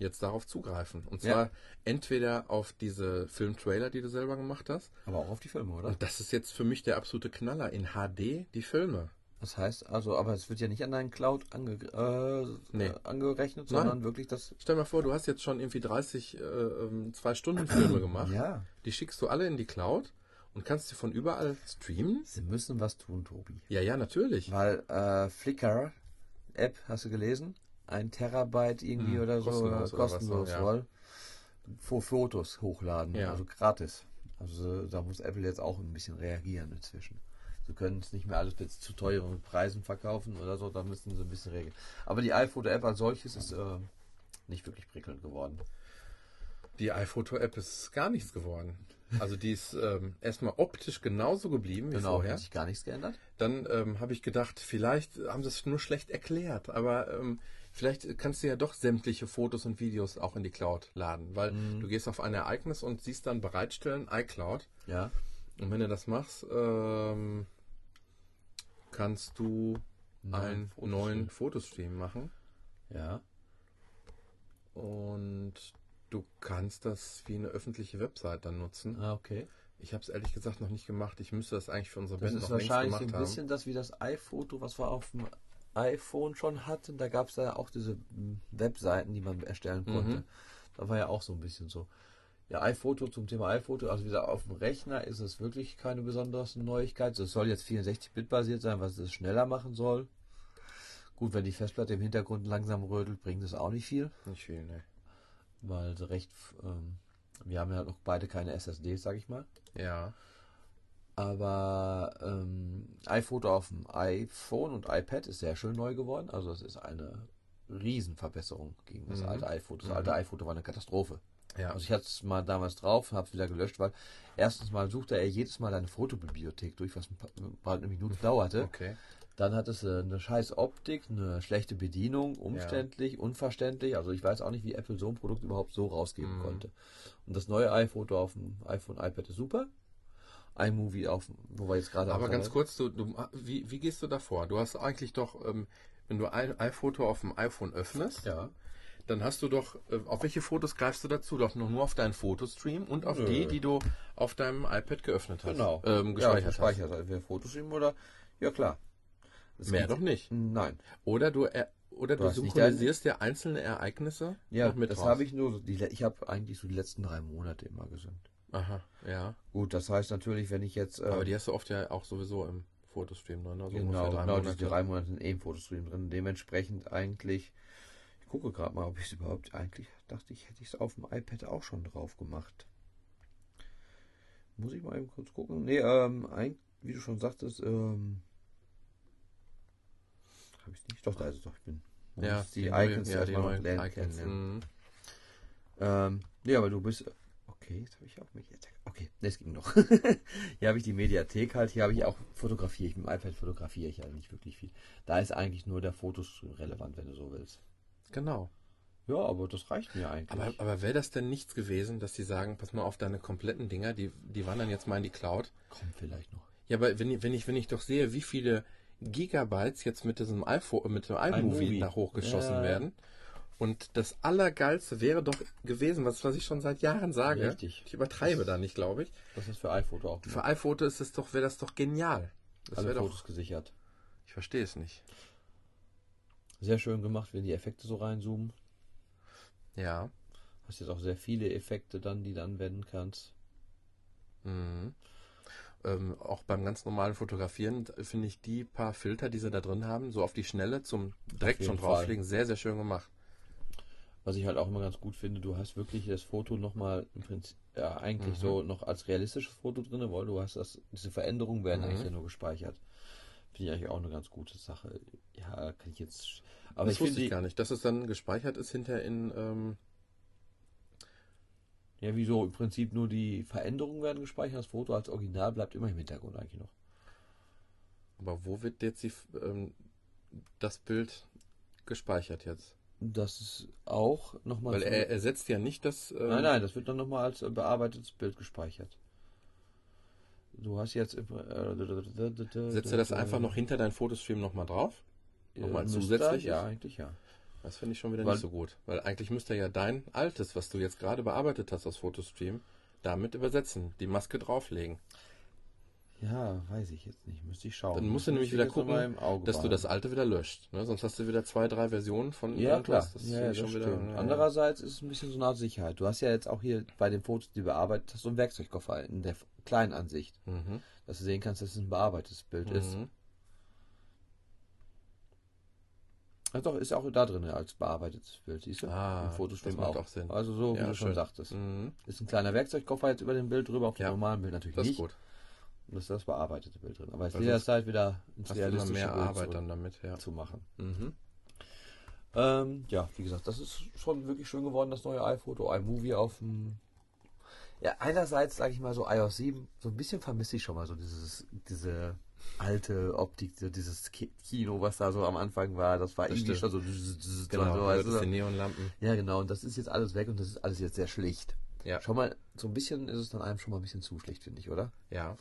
jetzt darauf zugreifen. Und zwar Ja. entweder auf diese Filmtrailer, die du selber gemacht hast. Aber auch auf die Filme, oder? Und das ist jetzt für mich der absolute Knaller. In HD die Filme. Das heißt also, aber es wird ja nicht an deinen Cloud ange äh, Nee. angerechnet, Nein. sondern wirklich das. Stell mal vor, du hast jetzt schon irgendwie 30 äh, ähm, zwei Stunden Filme *clears throat* gemacht. Ja. Die schickst du alle in die Cloud und kannst sie von überall streamen. Sie müssen was tun, Tobi. Ja, ja, natürlich. Weil äh, Flickr App, hast du gelesen? Ein Terabyte irgendwie Hm, oder so kostenlos äh, oder was kostenlos so, ja. soll. Vor Fotos hochladen, Ja. also gratis. Also da muss Apple jetzt auch ein bisschen reagieren inzwischen. Sie können es nicht mehr alles jetzt zu teuren Preisen verkaufen oder so, da müssen sie ein bisschen regeln. Aber die iPhoto-App als solches ist äh, nicht wirklich prickelnd geworden. Die iPhoto-App ist gar nichts geworden. Also die ist ähm, erstmal optisch genauso geblieben wie Genau, vorher. hat sich gar nichts geändert. Dann ähm, habe ich gedacht, vielleicht haben sie es nur schlecht erklärt, aber ähm, vielleicht kannst du ja doch sämtliche Fotos und Videos auch in die Cloud laden, weil Mhm. du gehst auf ein Ereignis und siehst dann bereitstellen iCloud. Ja. Und wenn du das machst, ähm, kannst du einen Fotostream. neuen Fotostream machen. Ja. Und du kannst das wie eine öffentliche Website dann nutzen. Ah, okay. Ich habe es ehrlich gesagt noch nicht gemacht. Ich müsste das eigentlich für unsere Das Band ist noch längst wahrscheinlich so gemacht ein haben. bisschen das wie das iPhoto, was wir auf dem iPhone schon hatten. Da gab es ja auch diese mm, Webseiten, die man erstellen konnte. Mhm. Da war ja auch so ein bisschen so. Ja, iPhoto zum Thema iPhoto. Also wie gesagt, auf dem Rechner ist es wirklich keine besondere Neuigkeit. Es soll jetzt 64-Bit basiert sein, was es schneller machen soll. Gut, wenn die Festplatte im Hintergrund langsam rödelt, bringt es auch nicht viel, Nicht viel, ne. weil recht, ähm, wir haben ja noch beide keine SSDs, sag ich mal. Ja. Aber ähm, iPhoto auf dem iPhone und iPad ist sehr schön neu geworden. Also es ist eine Riesenverbesserung gegen das Mhm. alte iPhoto. Das Mhm. alte iPhoto war eine Katastrophe. Ja. Also ich hatte es mal damals drauf, habe es wieder gelöscht, weil erstens mal suchte er jedes Mal eine Fotobibliothek durch, was ein paar, bald eine Minute dauerte. Okay. Dann hat es äh, eine scheiß Optik, eine schlechte Bedienung, umständlich, unverständlich. Also ich weiß auch nicht, wie Apple so ein Produkt überhaupt so rausgeben Mhm. konnte. Und das neue iPhoto auf dem iPhone, iPad ist super. iMovie auf, dem- wo wir jetzt gerade Aber ganz dabei- kurz, du, du, wie, wie gehst du da vor? Du hast eigentlich doch, ähm, wenn du ein iPhoto auf dem iPhone öffnest, Ja. dann hast du doch, äh, auf welche Fotos greifst du dazu? Doch nur, nur auf deinen Fotostream und auf Nö. die, die du auf deinem iPad geöffnet hast. Genau. Ähm, ja, gespeichert hast. gespeichert. Also wer Fotos nehmen oder? Ja, klar. Es Mehr doch nicht. Nein. Oder du, er, oder Du du hast synchronisierst ja einzelne Ereignisse Ja, noch mit das habe ich nur, so die, ich habe eigentlich so die letzten drei Monate immer gesynkt. Aha, ja. Gut, das heißt natürlich, wenn ich jetzt. äh, Aber die hast du oft ja auch sowieso im Fotostream drin. Also genau, drei genau Monate. diese drei Monate sind eh im Fotostream drin. Dementsprechend eigentlich. Ich gucke gerade mal, ob ich es überhaupt. Eigentlich dachte ich, hätte ich es auf dem iPad auch schon drauf gemacht. Muss ich mal eben kurz gucken. Nee, ähm, ein, wie du schon sagtest, ähm. Habe ich nicht? Doch, da ist es doch. Ich bin. ja, die, Icons ja, die erstmal noch lernen, Icons. Mhm. Ähm, ja, aber du bist. Okay, jetzt habe ich auch Mediathek. Okay, das ging noch. *laughs* Hier habe ich die Mediathek halt. Hier habe ich auch fotografiere ich. Mit dem iPad fotografiere ich halt nicht wirklich viel. Da ist eigentlich nur der Fotostream relevant, wenn du so willst. Genau. Ja, aber das reicht mir eigentlich. Aber, aber wäre das denn nichts gewesen, dass die sagen, pass mal auf, deine kompletten Dinger, die, die wandern jetzt mal in die Cloud? kommt vielleicht noch. Ja, aber wenn, ich- wenn, ich, wenn ich doch sehe, wie viele Gigabytes jetzt mit diesem iPhone, mit dem iMovie iMovie. da hochgeschossen Ja. werden. Und das Allergeilste wäre doch gewesen, was, was ich schon seit Jahren sage. Richtig. Ich übertreibe da nicht, glaube ich. Das ist für iPhoto auch. Für iPhoto ist es doch, wäre das doch genial. Das alle wäre Fotos doch. gesichert. Ich verstehe es nicht. Sehr schön gemacht, wenn die Effekte so reinzoomen. Ja. Hast jetzt auch sehr viele Effekte dann, die du anwenden kannst. Mhm. Ähm, auch beim ganz normalen Fotografieren finde ich die paar Filter, die sie da drin haben, so auf die Schnelle zum direkt schon Fall. drauflegen, sehr, sehr schön gemacht. Was ich halt auch immer ganz gut finde, du hast wirklich das Foto nochmal im Prinzip ja, eigentlich Mhm. so noch als realistisches Foto drin, weil du hast das, diese Veränderungen werden Mhm. eigentlich ja nur gespeichert. Finde ich eigentlich auch eine ganz gute Sache. Ja, kann ich jetzt. Aber das ich wusste ich gar nicht, dass es dann gespeichert ist hinter in, ähm, ja, wieso im Prinzip nur die Veränderungen werden gespeichert, das Foto als Original bleibt immer im Hintergrund eigentlich noch. aber wo wird jetzt die, ähm, das Bild gespeichert jetzt? Das ist auch nochmal. Weil er ersetzt ja nicht das. Ähm, Nein, nein, das wird dann nochmal als äh, bearbeitetes Bild gespeichert. Du hast jetzt. Äh, Setzt er das einfach noch hinter deinen Fotostream nochmal drauf? nochmal zusätzlich? er, Ja, eigentlich ja. Das finde ich schon wieder Weil- nicht so gut. Weil eigentlich müsste ja dein altes, was du jetzt gerade bearbeitet hast aus Fotostream, damit übersetzen, die Maske drauflegen. Ja, weiß ich jetzt nicht. Müsste ich schauen. Dann musst du Das nämlich wieder gucken, dass du das behalten. alte wieder löscht. Ne? Sonst hast du wieder zwei, drei Versionen von Ja, klar. irgendwas. Das ja, ja, das schon stimmt. wieder. ja. Andererseits ist es ein bisschen so eine Art Sicherheit. Du hast ja jetzt auch hier bei den Fotos, die du bearbeitet hast, so einen Werkzeugkoffer in der kleinen Ansicht, Mhm. dass du sehen kannst, dass es ein bearbeitetes Bild ist. Mhm. Ach doch, ist auch da drin als bearbeitetes Bild, siehst du? Ah, Im das macht auch. Sinn. Also so, wie Ja, du schon schön. sagtest. Mhm. Ist ein kleiner Werkzeugkoffer jetzt über dem Bild drüber, auf dem Ja. normalen Bild natürlich Das ist nicht. gut. Und das ist das bearbeitete Bild drin. Aber es Weil ist jederzeit wieder ins realistische mehr Bild Arbeit zurück dann damit, ja. zu machen. Mhm. Ähm, ja, wie gesagt, das ist schon wirklich schön geworden, das neue iPhoto, iMovie auf dem. Ja, einerseits sage ich mal so iOS 7, so ein bisschen vermisse ich schon mal so dieses, diese alte Optik, dieses Ki- Kino, was da so am Anfang war, das war Das irgendwie stimmt. schon so, Genau, so, weißt du? die Neonlampen. Ja, genau, und das ist jetzt alles weg und das ist alles jetzt sehr schlicht. Ja. Schon mal, so ein bisschen ist es dann einem schon mal ein bisschen zu schlicht, finde ich, oder? Ja,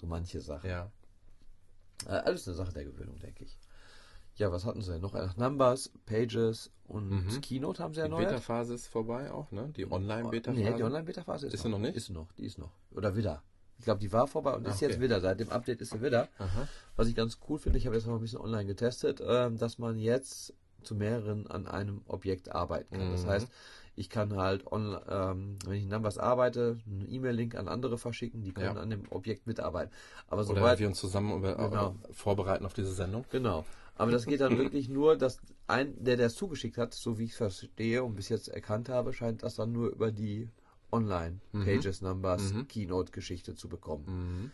So manche Sachen. ja. Äh, alles eine Sache der Gewöhnung, denke ich. Ja, was hatten sie denn noch? Äh, Numbers, Pages und Mhm. Keynote haben sie Die erneuert. Beta-Phase ist vorbei auch, ne? Die Online-Beta-Phase. Nee, die Online-Beta-Phase ist, Ist sie noch nicht? Ist noch, die ist noch. Oder wieder. Ich glaube, die war vorbei und Ah, ist jetzt okay. wieder. Seit dem Update ist sie wieder. Aha. Was ich ganz cool finde, ich habe jetzt noch ein bisschen online getestet, ähm, dass man jetzt zu mehreren an einem Objekt arbeiten kann. Das Mhm. heißt, ich kann halt, on, ähm, wenn ich in Numbers arbeite, einen E-Mail-Link an andere verschicken, die können Ja. an dem Objekt mitarbeiten. Aber Oder soweit wir uns zusammen über, Genau. äh, vorbereiten auf diese Sendung. Genau. Aber das geht dann wirklich nur, dass ein, der, der es zugeschickt hat, so wie ich es verstehe und bis jetzt erkannt habe, scheint das dann nur über die Online-Pages, Numbers, Mhm. Keynote-Geschichte zu bekommen. Mhm.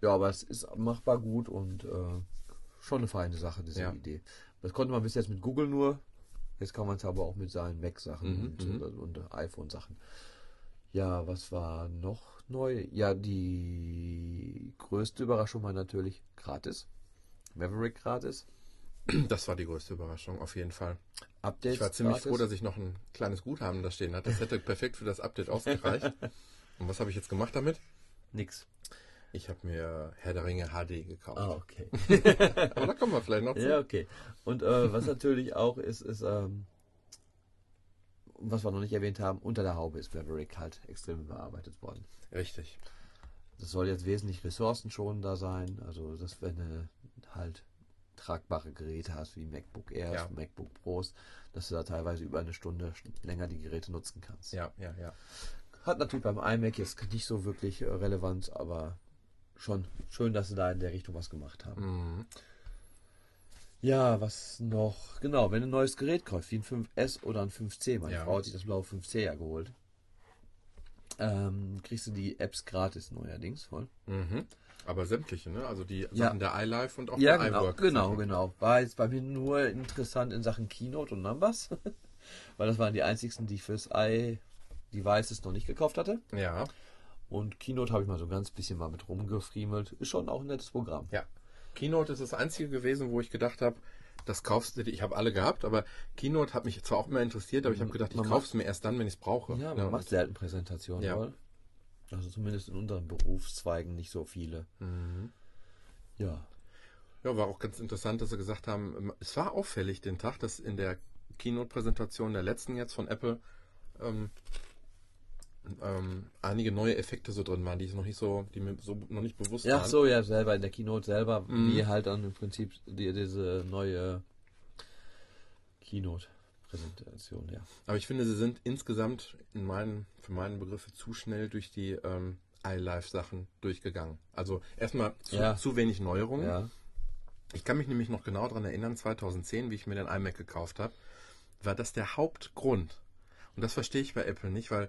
Ja, aber es ist machbar gut und äh, schon eine feine Sache, diese Ja. Idee. Das konnte man bis jetzt mit Google nur. Jetzt kann man es aber auch mit seinen Mac-Sachen Mhm, und, mhm. und äh, iPhone-Sachen. Ja, was war noch neu? Ja, die größte Überraschung war natürlich gratis. Maverick gratis. Das war die größte Überraschung, auf jeden Fall. Updates Ich war ziemlich gratis. froh, dass ich noch ein kleines Guthaben da stehen hatte. Das hätte perfekt für das Update ausgereicht. *laughs* Und was habe ich jetzt gemacht damit? Nix. Ich habe mir Herr der Ringe HD gekauft. Ah, okay. *laughs* Aber da kommen wir vielleicht noch zu. ja, okay. Und äh, was natürlich auch ist, ist, ähm, was wir noch nicht erwähnt haben, unter der Haube ist Maverick halt extrem überarbeitet worden. Richtig. Das soll jetzt wesentlich ressourcenschonender sein. Also, dass wenn du halt tragbare Geräte hast, wie MacBook Airs, Ja. MacBook Pros, dass du da teilweise über eine Stunde länger die Geräte nutzen kannst. Ja, ja, ja. Hat natürlich beim iMac jetzt nicht so wirklich äh, Relevanz, aber schon schön, dass sie da in der Richtung was gemacht haben. Mhm. Ja, was noch? Genau, wenn du ein neues Gerät kaufst, wie ein 5S oder ein 5C, meine Ja. Frau hat sich das blaue 5C ja geholt, ähm, kriegst du die Apps gratis neuerdings voll. Mhm. Aber sämtliche, ne? Also die Ja. Sachen der iLife und auch Ja, der genau, iWork. genau, genau. War jetzt bei mir nur interessant in Sachen Keynote und Numbers, *laughs* weil das waren die einzigsten, die ich fürs i-Devices noch nicht gekauft hatte. Ja, Und Keynote habe ich mal so ein ganz bisschen mal mit rumgefriemelt. Ist schon auch ein nettes Programm. ja. Keynote ist das einzige gewesen, wo ich gedacht habe, das kaufst du dir. Ich habe alle gehabt, aber Keynote hat mich zwar auch immer interessiert, aber ich habe gedacht, ich Man kauf's mir erst dann, wenn ich es brauche. Ja, man Ja, macht selten Präsentationen, Ja. oder? Also zumindest in unseren Berufszweigen nicht so viele. Mhm. Ja. Ja, war auch ganz interessant, dass sie gesagt haben, es war auffällig den Tag, dass in der Keynote-Präsentation der letzten jetzt von Apple ähm, ähm, einige neue Effekte so drin waren, die ich noch nicht so, die mir so noch nicht bewusst Ja, waren. so, ja, selber in der Keynote selber, Mhm. wie halt dann im Prinzip die, diese neue Keynote-Präsentation, ja. Aber ich finde, sie sind insgesamt in meinen, für meine Begriffe zu schnell durch die ähm, iLife-Sachen durchgegangen. Also erstmal zu, Ja. zu wenig Neuerungen. Ja, Ich kann mich nämlich noch genau daran erinnern, 2010, wie ich mir den iMac gekauft habe, war das der Hauptgrund. Und das verstehe ich bei Apple nicht, weil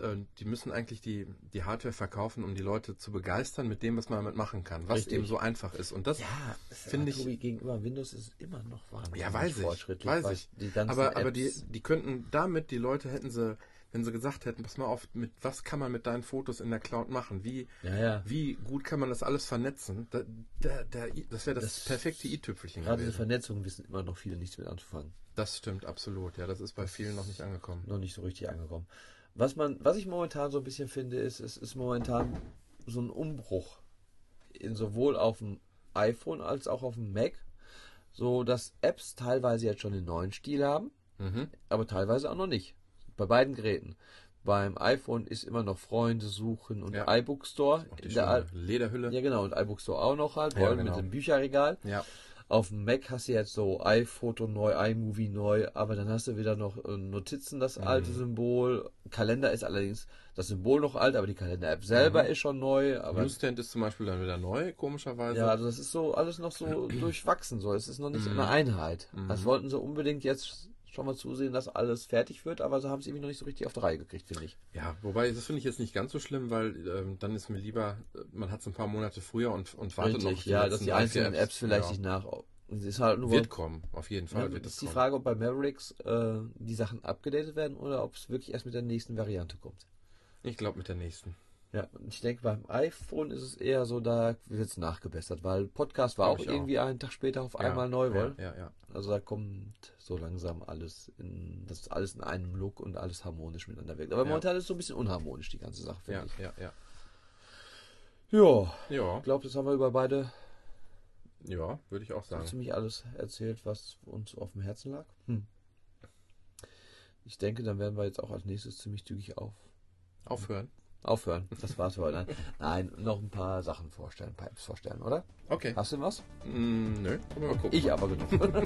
äh, die müssen eigentlich die, die Hardware verkaufen, um die Leute zu begeistern mit dem, was man damit machen kann, was Richtig. eben so einfach ist. Und das ja Finde ich- gegenüber Windows ist es immer noch wahnsinnig Ja, weiß ich, fortschrittlich. weiß ich. Die aber, aber die, die könnten damit, die Leute hätten sie, wenn sie gesagt hätten, pass mal auf, mit was kann man mit deinen Fotos in der Cloud machen? Wie, ja, ja. wie gut kann man das alles vernetzen? Da, da, da, das wäre das, Das- perfekte i-Tüpfelchen Gerade diese gewesen. Vernetzung wissen immer noch viele nichts mit anzufangen. Das stimmt, absolut. Ja, das ist bei vielen noch nicht angekommen. noch nicht so richtig angekommen. Was man, was ich momentan so ein bisschen finde, ist, es ist momentan so ein Umbruch in sowohl auf dem iPhone als auch auf dem Mac, so dass Apps teilweise jetzt schon den neuen Stil haben, Mhm. aber teilweise auch noch nicht. Bei beiden Geräten. Beim iPhone ist immer noch Freunde suchen und Ja. iBook Store. In der Lederhülle. ja genau, und iBook Store auch noch halt, Ja, voll genau. mit dem Bücherregal. Ja. Auf dem Mac hast du jetzt so iPhoto neu, iMovie neu, aber dann hast du wieder noch äh, Notizen, das Mhm. alte Symbol. Kalender ist allerdings das Symbol noch alt, aber die Kalender-App selber Mhm. ist schon neu. Aber Newsstand ist zum Beispiel dann wieder neu, komischerweise. ja, also das ist so alles noch so *clears throat* durchwachsen. So, es ist noch nicht Mhm. eine Einheit. Mhm. Das wollten sie unbedingt jetzt schon mal zusehen, dass alles fertig wird, aber sie haben es irgendwie noch nicht so richtig auf die Reihe gekriegt, finde ich. Ja, wobei, das finde ich jetzt nicht ganz so schlimm, weil ähm, dann ist mir lieber, man hat es ein paar Monate früher und, und wartet noch auf Richtig, ja, dass die einzelnen Apps vielleicht ja. sich nach. Ist halt nur Wird kommen, auf jeden Fall Ja, wird ist die kommen. Frage, ob bei Mavericks äh, die Sachen abgedatet werden oder ob es wirklich erst mit der nächsten Variante kommt. Ich glaube mit der nächsten. Ja, und ich denke, beim iPhone ist es eher so, da wird es nachgebessert, weil Podcast war auch ich auch. irgendwie einen Tag später auf Ja, einmal neu, ja, wohl. Ja, ja. Also da kommt so langsam alles in, das ist alles in einem Look und alles harmonisch miteinander wirkt. Aber Ja. momentan ist es so ein bisschen unharmonisch, die ganze Sache, finde Ja, ja, ja. ich. Ja, Ja, ich glaube, das haben wir über beide ja, würde ich auch sagen. ziemlich alles erzählt, was uns auf dem Herzen lag. Hm. Ich denke, dann werden wir jetzt auch als nächstes ziemlich zügig auf. Aufhören. Aufhören. Das war's für heute. Nein, noch ein paar Sachen vorstellen, ein paar Apps vorstellen, oder? Okay. Hast du was? Mm, nö, aber mal gucken. Ich aber genug. *laughs*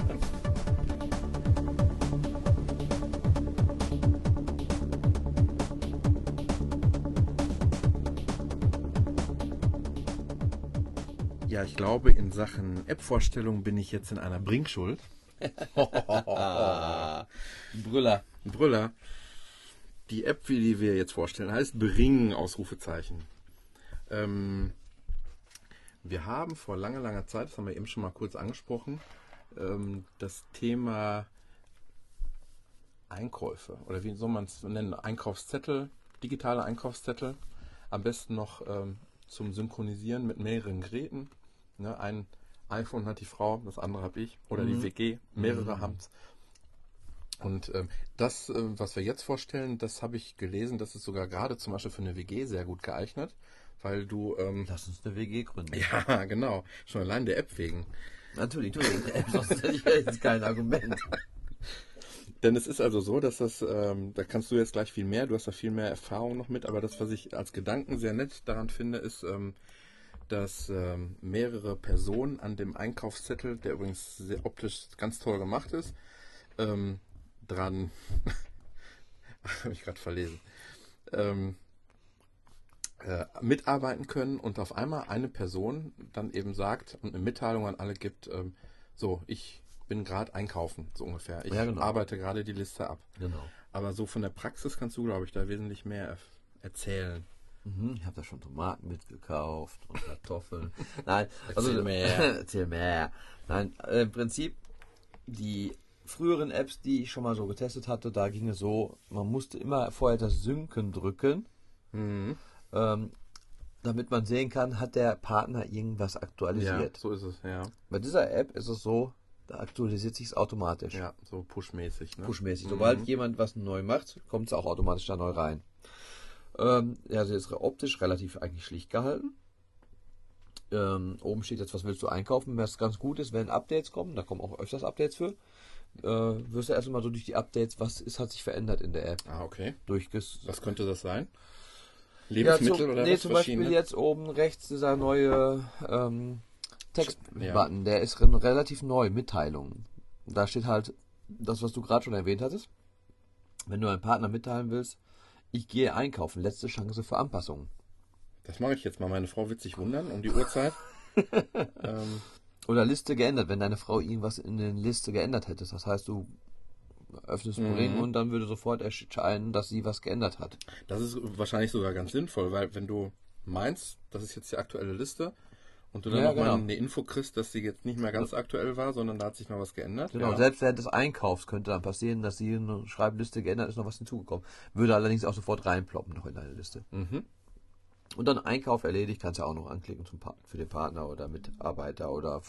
Ja, ich glaube, in Sachen App-Vorstellung bin ich jetzt in einer Bringschuld. *laughs* ah, Brüller. Brüller. Die App, wie die wir jetzt vorstellen, heißt Bring, Ausrufezeichen. Ähm, wir haben vor langer, langer Zeit, das haben wir eben schon mal kurz angesprochen, ähm, das Thema Einkäufe oder wie soll man es nennen? Einkaufszettel, digitale Einkaufszettel. Am besten noch ähm, zum Synchronisieren mit mehreren Geräten. Ne, ein iPhone hat die Frau, das andere habe ich. Oder die Mhm. WG, mehrere Mhm. haben es. Und ähm, das, äh, was wir jetzt vorstellen, das habe ich gelesen, das ist sogar gerade zum Beispiel für eine WG sehr gut geeignet, weil du, ähm, Lass uns eine WG gründen. *laughs* ja, genau, schon allein der App wegen. Natürlich, natürlich. App, sonst hätte ich jetzt kein Argument. *laughs* Denn es ist also so, dass das, ähm, da kannst du jetzt gleich viel mehr, du hast da viel mehr Erfahrung noch mit, aber das, was ich als Gedanken sehr nett daran finde, ist, ähm, dass ähm, mehrere Personen an dem Einkaufszettel, der übrigens sehr optisch ganz toll gemacht ist, ähm, dran, *laughs* habe ich gerade verlesen, ähm, äh, mitarbeiten können und auf einmal eine Person dann eben sagt und eine Mitteilung an alle gibt, ähm, so, ich bin gerade einkaufen, so ungefähr. Ich Ja, genau. arbeite gerade die Liste ab. Genau. Aber so von der Praxis kannst du, glaube ich, da wesentlich mehr erzählen. Mhm, ich habe da schon Tomaten mitgekauft und Kartoffeln. *laughs* Nein, also Erzähl mehr. *laughs* erzähl mehr. Nein, äh, im Prinzip die früheren Apps, die ich schon mal so getestet hatte, da ging es so, man musste immer vorher das Synken drücken, Mhm. ähm, damit man sehen kann, hat der Partner irgendwas Ja, aktualisiert. so ist es, ja. Bei dieser App ist es so, da aktualisiert sich automatisch. Ja, so pushmäßig. Ne? Pushmäßig. Mhm. Sobald jemand was neu macht, kommt es auch automatisch da neu rein. Ähm, ja, sie ist optisch relativ eigentlich schlicht gehalten. Ähm, oben steht jetzt, was willst du einkaufen? Was ganz gut ist, wenn Updates kommen, da kommen auch öfters Updates für, äh, wirst du erstmal so durch die Updates, was ist, hat sich verändert in der App, Ah, okay. durchges... Was könnte das sein? Ja, Lebensmittel zum, oder nee, was zum Beispiel jetzt oben rechts dieser neue ähm, Ja. Text-Button, der ist re- relativ neu, Mitteilungen. Da steht halt das, was du gerade schon erwähnt hattest. Wenn du einem Partner mitteilen willst, ich gehe einkaufen, letzte Chance für Anpassungen. Das mache ich jetzt mal. Meine Frau wird sich wundern um die Uhrzeit. *laughs* ähm, Oder Liste geändert, wenn deine Frau irgendwas in der Liste geändert hätte. Das heißt, du öffnest Mhm. Bring und dann würde sofort erscheinen, dass sie was geändert hat. das ist wahrscheinlich sogar ganz sinnvoll, weil wenn du meinst, das ist jetzt die aktuelle Liste und du dann Ja, noch mal genau. eine Info kriegst, dass sie jetzt nicht mehr ganz aktuell war, sondern da hat sich noch was geändert. Genau, ja. selbst während des Einkaufs könnte dann passieren, dass sie eine Schreibliste geändert ist, noch was hinzugekommen. Würde allerdings auch sofort reinploppen noch in deine Liste. Mhm. Und dann Einkauf erledigt, kannst du auch noch anklicken zum für den Partner oder Mitarbeiter oder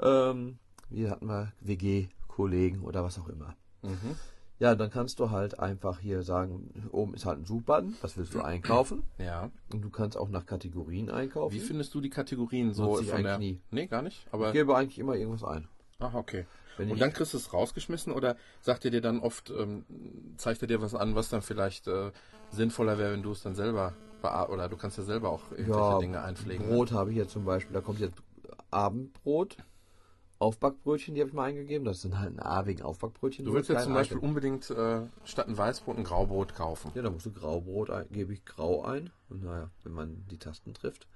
ähm, wie hatten wir, WG-Kollegen oder was auch immer. Mhm. Ja, dann kannst du halt einfach hier sagen, oben ist halt ein Suchbutton, was willst du einkaufen? Ja. Und du kannst auch nach Kategorien einkaufen. Wie findest du die Kategorien so Nutze ich von der... nie. Nee, gar nicht. ich Aber gebe eigentlich immer irgendwas ein. Ach, okay. Wenn Und ich- dann kriegst du es rausgeschmissen oder sagt er dir dann oft, ähm, zeigt er dir was an, was dann vielleicht äh, sinnvoller wäre, wenn du es dann selber oder du kannst ja selber auch irgendwelche Ja, Dinge einpflegen. ne? Brot habe ich jetzt zum Beispiel, da kommt jetzt Abendbrot, Aufbackbrötchen, die habe ich mal eingegeben. Das sind halt ein A wegen Aufbackbrötchen. Du willst jetzt zum Beispiel Icon. unbedingt äh, statt ein Weißbrot ein Graubrot kaufen. Ja, da musst du Graubrot ein, gebe ich Grau ein. Und naja, wenn man die Tasten trifft.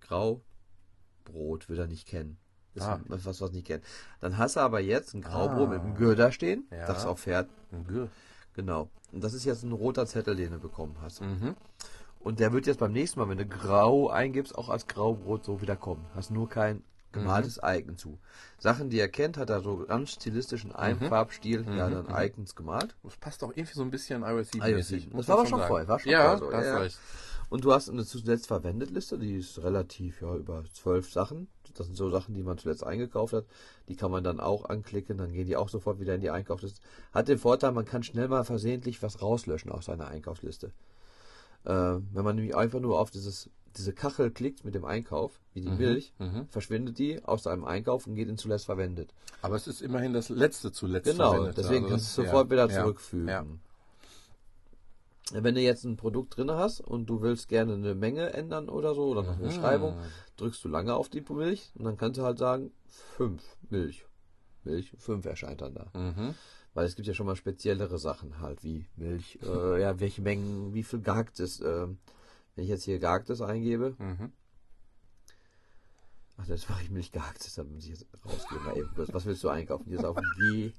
Graubrot will er nicht kennen. Das Ah. ist was, was nicht kennt. Dann hast du aber jetzt ein Graubrot Ah. mit einem Gür da stehen, Ja. das auch fährt. Ein Gür. Genau. Und das ist jetzt ein roter Zettel, den du bekommen hast. Mhm. Und der wird jetzt beim nächsten Mal, wenn du Grau eingibst, auch als Graubrot so wieder kommen. Hast nur kein gemaltes Mhm. Icon zu. Sachen, die er kennt, hat er so ganz stilistischen Einfarbstil, ja, Mhm, dann mhm. Icons gemalt. Das passt auch irgendwie so ein bisschen iOS 7 iOS mäßig. 7. muss Das war aber schon sagen. vorher, war schon ja, vorher so, da hast ja, ja. recht. Und du hast eine zuletzt verwendet Liste, die ist relativ, ja, über zwölf Sachen. Das sind so Sachen, die man zuletzt eingekauft hat. Die kann man dann auch anklicken, dann gehen die auch sofort wieder in die Einkaufsliste. Hat den Vorteil, man kann schnell mal versehentlich was rauslöschen aus seiner Einkaufsliste. Äh, wenn man nämlich einfach nur auf dieses, diese Kachel klickt mit dem Einkauf, wie die Milch, mhm. verschwindet die aus deinem Einkauf und geht in zuletzt verwendet. Aber es ist immerhin das letzte zuletzt Genau, verwendete. deswegen Also kannst du es sofort ja, wieder ja, zurückfügen. Ja. Wenn du jetzt ein Produkt drin hast und du willst gerne eine Menge ändern oder so, oder noch eine Beschreibung, drückst du lange auf die Milch und dann kannst du halt sagen, fünf Milch. Milch, fünf erscheint dann da. Mhm. Weil es gibt ja schon mal speziellere Sachen halt, wie Milch, äh, ja, welche Mengen, wie viel gehacktes, äh, wenn ich jetzt hier gehacktes eingebe, Mhm. ach, das mache ich Milch gehacktes, dann muss ich jetzt rausgehen. Na, eben, was willst du einkaufen? Hier ist auf G.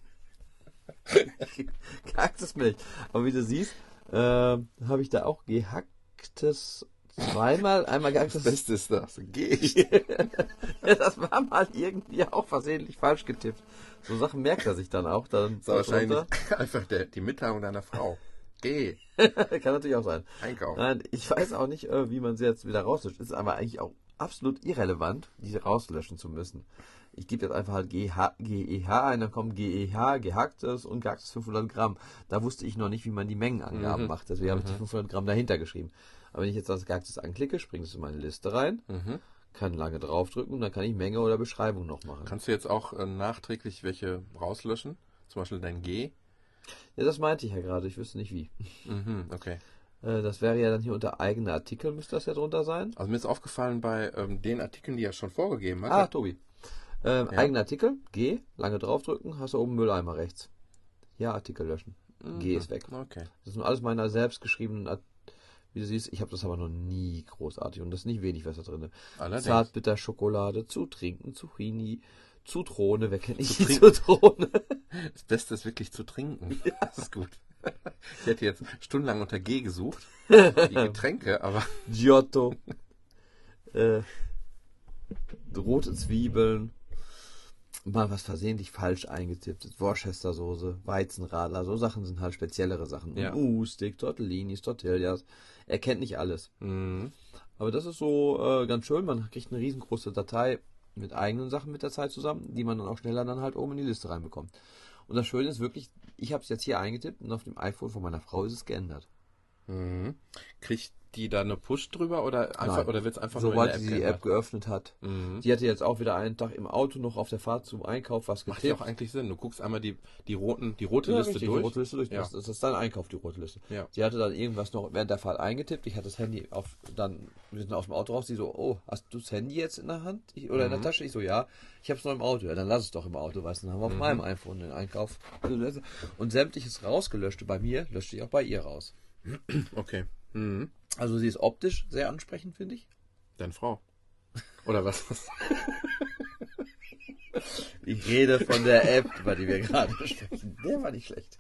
*laughs* gehacktes Milch. Aber wie du siehst, äh, habe ich da auch gehacktes zweimal, einmal gehacktes Das Beste ist das. Geh ich. Ja, das war mal irgendwie auch versehentlich falsch getippt. So Sachen merkt er sich dann auch. Dann Das wahrscheinlich drunter. *laughs* einfach der, die Mitteilung deiner Frau. Geh. *laughs* Kann natürlich auch sein. Einkaufen. Nein, ich weiß auch nicht, äh, wie man sie jetzt wieder rauslöscht. Ist aber eigentlich auch absolut irrelevant, diese rauslöschen zu müssen. Ich gebe jetzt einfach halt GH, GEH ein, dann kommt GEH, gehacktes und gehacktes 500 Gramm. Da wusste ich noch nicht, wie man die Mengenangaben Mhm. macht. Deswegen habe ich die 500 Gramm dahinter geschrieben. Aber wenn ich jetzt das gehacktes anklicke, springt es in meine Liste rein, Mhm. kann lange draufdrücken und dann kann ich Menge oder Beschreibung noch machen. Kannst du jetzt auch äh, nachträglich welche rauslöschen? Zum Beispiel dein G? Ja, das meinte ich ja gerade. Ich wüsste nicht wie. Mhm, okay. Äh, das wäre ja dann hier unter eigene Artikel, müsste das ja drunter sein. Also mir ist aufgefallen bei ähm, den Artikeln, die er schon vorgegeben hat. Ah, Tobi. Ähm, Ja. Eigene Artikel, G, lange draufdrücken, hast du oben Mülleimer rechts. Ja, Artikel löschen. G ist weg. Okay. Das sind alles meine selbstgeschriebenen, Art- wie du siehst, ich habe das aber noch nie großartig und das ist nicht wenig, was da drin ist. Zartbitter Schokolade, zu trinken, Zucchini, Zutrone, wer kennt nicht *laughs* Zu die trinken. Zutrone? Das Beste ist wirklich zu trinken. *laughs* Das ist gut. Ich hätte jetzt stundenlang unter G gesucht. *laughs* Die Getränke, aber Giotto, äh, rote Zwiebeln, mal was versehentlich falsch eingetippt ist, Worcester Soße, Weizenradler, so Sachen sind halt speziellere Sachen. Ja. U-Stick, Tortellinis, Tortillas, er kennt nicht alles. mh, Aber das ist so äh, ganz schön, man kriegt eine riesengroße Datei mit eigenen Sachen mit der Zeit zusammen, die man dann auch schneller dann halt oben in die Liste reinbekommt. Und das Schöne ist wirklich, ich habe es jetzt hier eingetippt und auf dem iPhone von meiner Frau ist es geändert. mh. kriegt die da eine Push drüber oder einfach Nein. oder wird es einfach nur in Sobald der sie App die? App geöffnet hat. Mhm. Die hatte jetzt auch wieder einen Tag im Auto noch auf der Fahrt zum Einkauf was Macht ja auch getippt. eigentlich Sinn. Du guckst einmal die, die roten, die rote Ja, Liste richtig, durch. Die rote Liste durch. Ja. Das, das ist dein Einkauf, die rote Liste. Ja. Sie hatte dann irgendwas noch während der Fahrt eingetippt. Ich hatte das Handy auf, dann, wir sind aus dem Auto raus. Sie so, oh, hast du das Handy jetzt in der Hand? Ich, oder in Mhm. der Tasche? Ich so, ja. Ich hab's noch im Auto. Ja, dann lass es doch im Auto, weißt du. Dann haben wir auf Mhm. meinem iPhone den Einkauf. Und sämtliches rausgelöschte bei mir, löschte ich auch bei ihr raus. Okay. Mhm. Also sie ist optisch sehr ansprechend, finde ich. Deine Frau. Oder was? *laughs* Ich rede von der App, über die wir gerade sprechen. Der war nicht schlecht.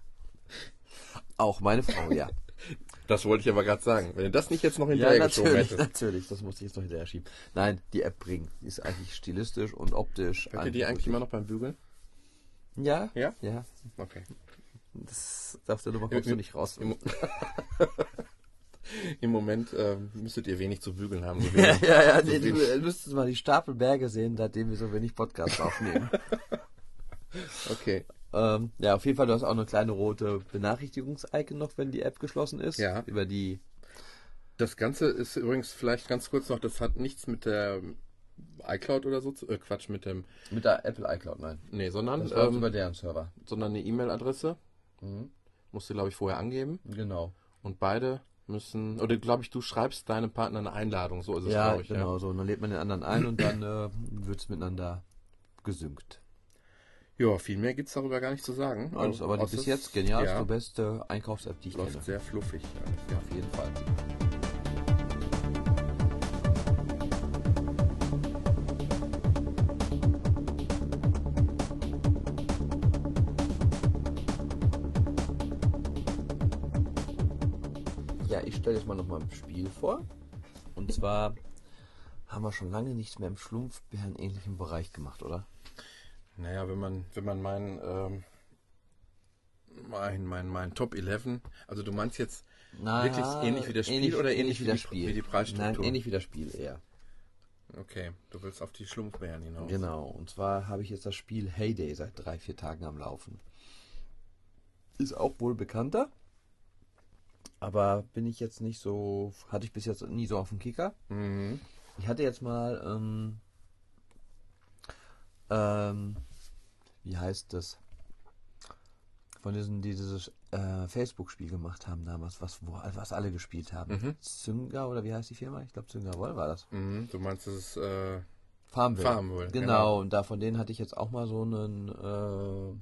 Auch meine Frau, ja. Das wollte ich aber gerade sagen. Wenn du das nicht jetzt noch Ja, hinterher geschoben natürlich, hättest. natürlich. Das musste ich jetzt noch hinterher schieben. Nein, die App bringt. Die ist eigentlich stilistisch und optisch. Hört ihr die eigentlich immer noch beim Bügeln? Ja? Ja? Ja. Okay. Das, Nummer kommst du nicht raus. *laughs* *laughs* Im, Moment ähm, müsstet ihr wenig zu bügeln haben. So *laughs* Ja, ja, ja. so Nee, du müsstest mal die Stapelberge sehen, seitdem wir so wenig Podcast aufnehmen. *laughs* Okay. ähm, ja, auf jeden Fall, du hast auch eine kleine rote Benachrichtigungs-Icon noch, wenn die App geschlossen ist. Ja. Über die. Das Ganze ist übrigens vielleicht ganz kurz noch, das hat nichts mit der iCloud oder so, zu, äh, Quatsch, mit dem, Mit der Apple iCloud, nein. nee, sondern, Das ähm, über deren Server. sondern eine E-Mail-Adresse. Mhm. Musst du, glaube ich, vorher angeben. Genau. Und beide müssen, oder glaube ich, du schreibst deinem Partner eine Einladung, so ist es, Ja, glaube ich. genau so. Und dann lädt man den anderen ein und dann äh, wird es miteinander gesynkt. Ja, ja viel mehr gibt es darüber gar nicht zu sagen. Ja, ist aber die bis jetzt genialste, ja, beste Einkaufs-App, die ich läuft kenne. sehr fluffig. Ja, auf jeden Fall. Stelle jetzt mal noch mal ein Spiel vor. Und zwar haben wir schon lange nichts mehr im Schlumpfbären-ähnlichen Bereich gemacht, oder? Naja, wenn man, wenn man meinen, ähm, mein, mein, mein Top 11, also du meinst jetzt Na, Wirklich ähnlich wie das Spiel oder ähnlich wie das die- Spiel? wie die Preisstruktur? Nein, ähnlich wie das Spiel eher. Okay, du willst auf die Schlumpfbären hinaus. Genau, und zwar habe ich jetzt das Spiel Heyday seit drei, vier Tagen am Laufen. Ist auch wohl bekannter, aber bin ich jetzt nicht so, hatte ich bis jetzt nie so auf dem Kicker. Mhm. Ich hatte jetzt mal, ähm, ähm, wie heißt das? Von diesen, die dieses äh, Facebook-Spiel gemacht haben damals, was, wo, was alle gespielt haben. Mhm. Zynga oder wie heißt die Firma? Ich glaube Zynga Woll war das. Mhm. Du meinst, das ist, äh, Farmville. Farmville, Genau, genau. und da von denen hatte ich jetzt auch mal so einen, äh,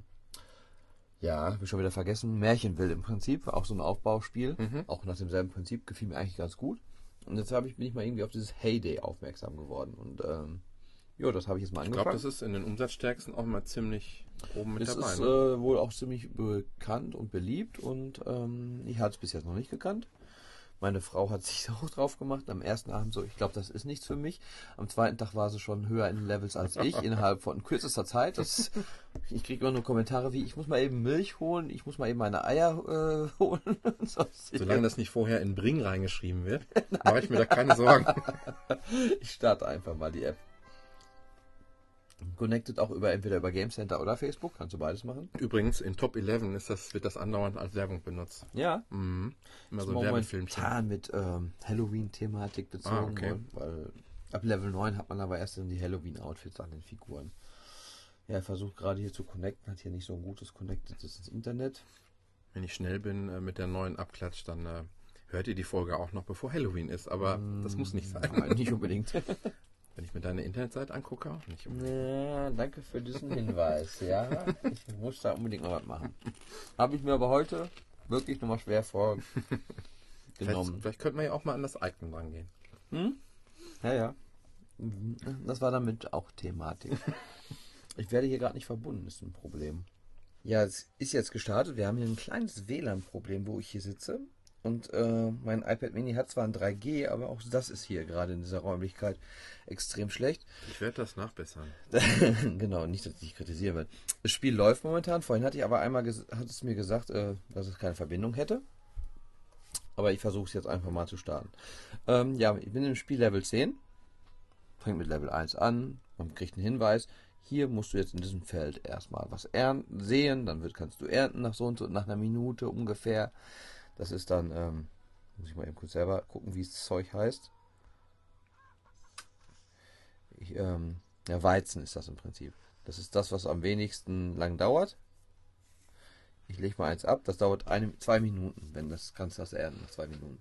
ja, hab ich schon wieder vergessen, Märchenville im Prinzip, auch so ein Aufbauspiel, Mhm. auch nach demselben Prinzip, gefiel mir eigentlich ganz gut. Und jetzt ich, bin ich mal irgendwie auf dieses Heyday aufmerksam geworden und, ähm, ja, das habe ich jetzt mal ich glaube, angefangen. das ist in den Umsatzstärksten auch mal ziemlich oben mit Es dabei. ist ne? äh, wohl auch ziemlich bekannt und beliebt und ähm, ich hatte es bis jetzt noch nicht gekannt. Meine Frau hat sich *laughs* auch drauf gemacht. Am ersten Abend so, ich glaube, das ist nichts für mich. Am zweiten Tag war sie schon höher in den Levels als ich, *laughs* innerhalb von kürzester Zeit. Das, ich kriege immer nur Kommentare wie, ich muss mal eben Milch holen, ich muss mal eben meine Eier äh, *laughs* holen. Solange das nicht vorher in Bring reingeschrieben wird, mache ich mir da keine Sorgen. Ich starte einfach mal die App. Connected auch über entweder über Game Center oder Facebook, kannst du beides machen. Übrigens, in Top 11 ist das, wird das andauernd als Werbung benutzt. Ja, Mhm. Immer so ein momentan mit ähm, Halloween-Thematik bezogen, Ah, okay. weil ab Level 9 hat man aber erst dann die Halloween-Outfits an den Figuren. Ja, er versucht gerade hier zu connecten, hat hier nicht so ein gutes connectedes ins Internet. Wenn ich schnell bin äh, mit der neuen Abklatsch, dann äh, hört ihr die Folge auch noch, bevor Halloween ist, aber das muss nicht sein. Nein, nicht unbedingt. *laughs* Wenn ich mir deine Internetseite angucke, auch nicht unbedingt. Ja, danke für diesen Hinweis. Ja, ich muss da unbedingt noch was machen. Habe ich mir aber heute wirklich nochmal schwer *laughs* Vielleicht, vorgenommen. vielleicht könnte man ja auch mal an das Icon rangehen. Ja, ja. Das war damit auch Thematik. Ich werde hier gerade nicht verbunden, ist ein Problem. Ja, es ist jetzt gestartet. Wir haben hier ein kleines WLAN-Problem, wo ich hier sitze. Und äh, mein iPad Mini hat zwar ein 3G, aber auch das ist hier gerade in dieser Räumlichkeit extrem schlecht. Ich werde das nachbessern. *laughs* genau, nicht, dass ich dich kritisieren will. Das Spiel läuft momentan. Vorhin hatte ich aber einmal hat es mir gesagt, äh, dass es keine Verbindung hätte. Aber ich versuche es jetzt einfach mal zu starten. Ähm, ja, ich bin im Spiel Level 10. Fängt mit Level 1 an. Man kriegt einen Hinweis. Hier musst du jetzt in diesem Feld erstmal was ernten, sehen. Dann wird, kannst du ernten nach so und so, nach einer Minute ungefähr. Das ist dann, ähm, muss ich mal eben kurz selber gucken, wie das Zeug heißt. Ich, ähm, ja, Weizen ist das im Prinzip. Das ist das, was am wenigsten lang dauert. Ich lege mal eins ab. Das dauert eine, zwei Minuten, wenn das kannst du das ernten nach zwei Minuten.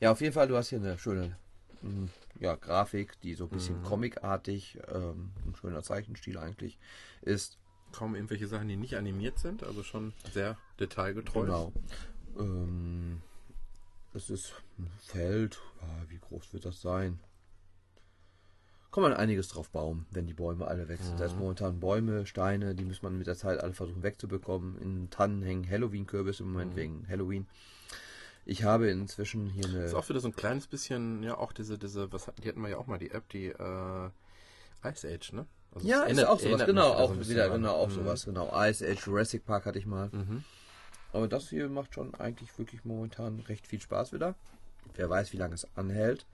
Ja, auf jeden Fall, du hast hier eine schöne mm, ja, Grafik, die so ein bisschen comicartig, ähm, ein schöner Zeichenstil eigentlich ist. Kaum irgendwelche Sachen, die nicht animiert sind, also schon sehr detailgetreu. Genau. Ähm, es ist ein Feld. Ja, wie groß wird das sein? Kann man einiges drauf bauen, wenn die Bäume alle weg sind. Da ist momentan Bäume, Steine, die muss man mit der Zeit alle versuchen wegzubekommen. In Tannen hängen Halloween-Kürbis im Moment wegen Halloween. Ich habe inzwischen hier eine. Ist auch wieder so ein kleines bisschen, ja, auch diese, diese, was hatten, die hatten wir ja auch mal, die App, die äh, Ice Age, ne? Also ja, es ist erinnert- auch sowas, erinnert genau, da auch wieder, genau, auch Mhm. sowas, genau. Ice Age Jurassic Park hatte ich mal. Mhm. Aber das hier macht schon eigentlich wirklich momentan recht viel Spaß wieder. Wer weiß, wie lange es anhält.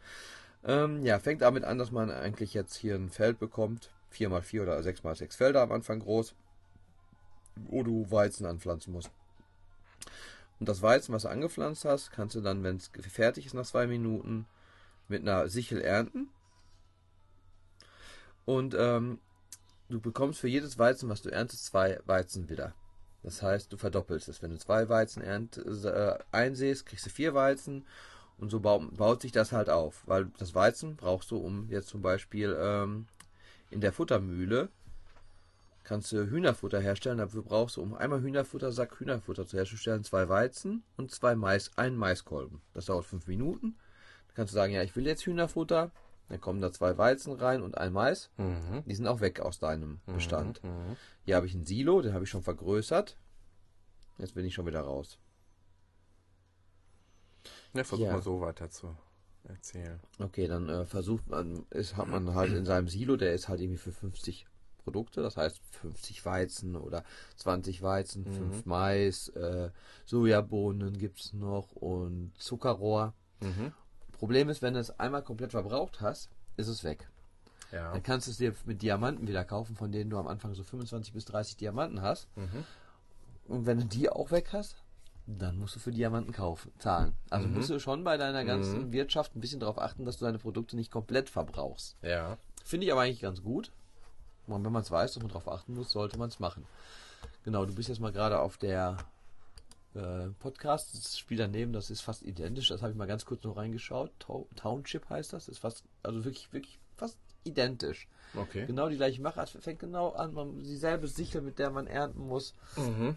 Ähm, ja, fängt damit an, dass man eigentlich jetzt hier ein Feld bekommt. 4x4 oder 6x6 Felder am Anfang groß. Wo du Weizen anpflanzen musst. Und das Weizen, was du angepflanzt hast, kannst du dann, wenn es fertig ist nach zwei Minuten, mit einer Sichel ernten. Und ähm, du bekommst für jedes Weizen, was du erntest, zwei Weizen wieder. Das heißt, du verdoppelst es. Wenn du zwei Weizen ernt, äh, einsäst, kriegst du vier Weizen und so baut, baut sich das halt auf. Weil das Weizen brauchst du, um jetzt zum Beispiel ähm, in der Futtermühle kannst du Hühnerfutter herstellen. Dafür brauchst du, um einmal Hühnerfuttersack Hühnerfutter zu herstellen, zwei Weizen und zwei Mais, einen Maiskolben. Das dauert fünf Minuten. Dann kannst du sagen, ja, ich will jetzt Hühnerfutter. Dann kommen da zwei Weizen rein und ein Mais. Mhm. Die sind auch weg aus deinem Bestand. Mhm. Hier habe ich ein Silo, den habe ich schon vergrößert. Jetzt bin ich schon wieder raus. Ja, versuch Ja. mal so weiter zu erzählen. Okay, dann äh, versucht man, ist, hat man halt in seinem Silo, der ist halt irgendwie für 50 Produkte, das heißt 50 Weizen oder 20 Weizen, 5 Mais, äh, Sojabohnen gibt's noch und Zuckerrohr. Mhm. Problem ist, wenn du es einmal komplett verbraucht hast, ist es weg. Ja. Dann kannst du es dir mit Diamanten wieder kaufen, von denen du am Anfang so 25 bis 30 Diamanten hast. Mhm. Und wenn du die auch weg hast, dann musst du für Diamanten kaufen, zahlen. Also Mhm. musst du schon bei deiner ganzen Wirtschaft ein bisschen darauf achten, dass du deine Produkte nicht komplett verbrauchst. Ja. Finde ich aber eigentlich ganz gut. Und wenn man es weiß, dass man darauf achten muss, sollte man es machen. Genau, du bist jetzt mal gerade auf der äh, Podcast. Das Spiel daneben, das ist fast identisch. Das habe ich mal ganz kurz noch reingeschaut. Tau- Township heißt das. Ist fast, also wirklich, wirklich fast identisch. Okay. Genau die gleiche Machart. Fängt genau an, man, dieselbe Sichel, mit der man ernten muss. Mhm.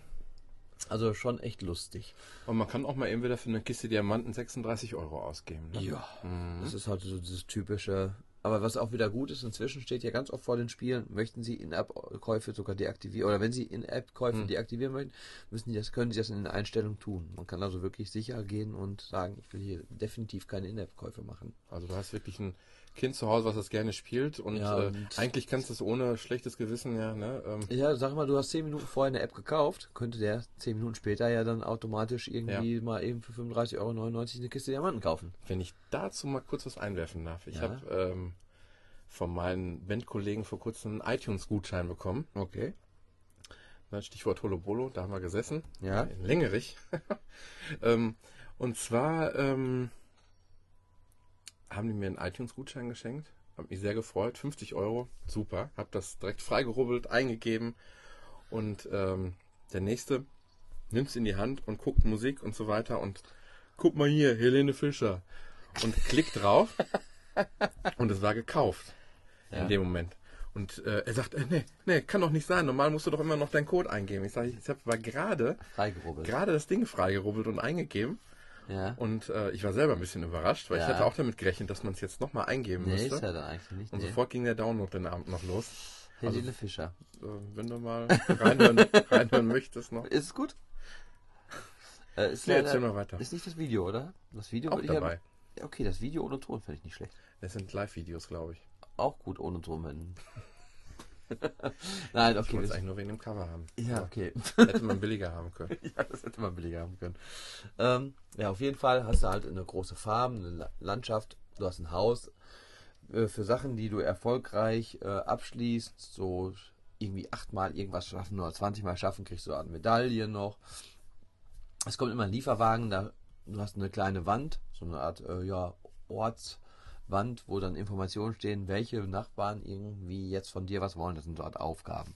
Also schon echt lustig. Und man kann auch mal eben wieder für eine Kiste Diamanten 36 Euro ausgeben. Ne? Ja. Mhm. Das ist halt so dieses typische. Aber was auch wieder gut ist, inzwischen steht ja ganz oft vor den Spielen, möchten Sie In-App-Käufe sogar deaktivieren, oder wenn Sie In-App-Käufe deaktivieren möchten, müssen die das, können Sie das in den Einstellungen tun. Man kann also wirklich sicher gehen und sagen, ich will hier definitiv keine In-App-Käufe machen. Also du hast wirklich ein Kind zu Hause, was das gerne spielt und, Ja, äh, und- eigentlich kannst du es ohne schlechtes Gewissen ja, ne? Ähm, Ja, sag mal, du hast 10 Minuten vorher eine App gekauft, könnte der 10 Minuten später ja dann automatisch irgendwie mal eben für 35,99 Euro eine Kiste Diamanten kaufen. Wenn ich dazu mal kurz was einwerfen darf. Ich Ja. habe ähm, von meinen Bandkollegen vor kurzem einen iTunes-Gutschein bekommen. Okay. Stichwort Holobolo, da haben wir gesessen. Ja. In Längerich. *laughs* ähm, und zwar ähm, haben die mir einen iTunes-Gutschein geschenkt. Hab mich sehr gefreut. 50 Euro. Super. Hab das direkt freigerubbelt, eingegeben. Und ähm, der nächste nimmt es in die Hand und guckt Musik und so weiter und guck mal hier, Helene Fischer. Und klickt drauf *laughs* und es war gekauft Ja. in dem Moment. Und äh, er sagt, äh, nee, nee, kann doch nicht sein. Normal musst du doch immer noch deinen Code eingeben. Ich sage, ich habe aber gerade gerade das Ding freigerubbelt und eingegeben. Ja. Und äh, ich war selber ein bisschen überrascht, weil Ja. ich hätte auch damit gerechnet, dass man es jetzt nochmal eingeben Nee, müsste. ist ja dann eigentlich nicht. Und Nee. sofort ging der Download den Abend noch los. Helene Fischer. Äh, wenn du mal reinhören, *laughs* reinhören möchtest noch. Ist es gut? Äh, ist, Nee, leider- erzähl mal weiter. ist nicht das Video, oder? Das Video Auch dabei. Ja, okay, das Video ohne Ton finde ich nicht schlecht. Das sind Live-Videos, glaube ich. Auch gut ohne Ton, wenn. *laughs* Nein, Ich okay. wollte es das- eigentlich nur wegen dem Cover haben. Ja, okay. Hätte man billiger haben können. *laughs* ja, das hätte man billiger haben können. Ähm, ja, auf jeden Fall hast du halt eine große Farm, eine La- Landschaft, du hast ein Haus. Äh, für Sachen, die du erfolgreich äh, abschließt, so irgendwie achtmal irgendwas schaffen oder 20 Mal schaffen, kriegst du eine Medaille noch. Es kommt immer ein Lieferwagen, da du hast eine kleine Wand, so eine Art äh, ja, Ortswand, wo dann Informationen stehen, welche Nachbarn irgendwie jetzt von dir was wollen. Das sind so Art Aufgaben.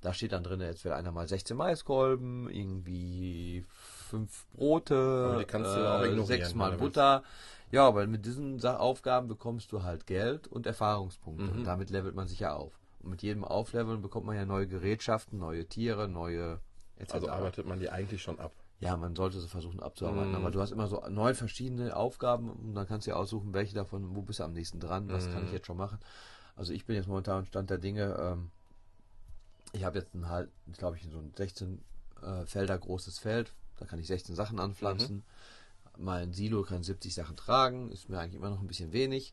Da steht dann drin, jetzt will einer mal 16 Maiskolben, irgendwie fünf Brote, Aber die kannst du auch ignorieren, sechs Mal wenn du willst. Butter. Ja, aber mit diesen Aufgaben bekommst du halt Geld und Erfahrungspunkte. Mhm. Und damit levelt man sich ja auf. Und mit jedem Aufleveln bekommt man ja neue Gerätschaften, neue Tiere, neue etc. Also arbeitet man die eigentlich schon ab. Ja, man sollte sie versuchen abzuarbeiten. Mhm. Aber du hast immer so neun verschiedene Aufgaben und dann kannst du ja aussuchen, welche davon, wo bist du am nächsten dran, was kann ich Mhm. jetzt schon machen. Also ich bin jetzt momentan Stand der Dinge, ähm, ich habe jetzt ein halt, glaube ich, so ein 16 äh, Felder großes Feld, da kann ich 16 Sachen anpflanzen. Mhm. Mein Silo kann 70 Sachen tragen, ist mir eigentlich immer noch ein bisschen wenig.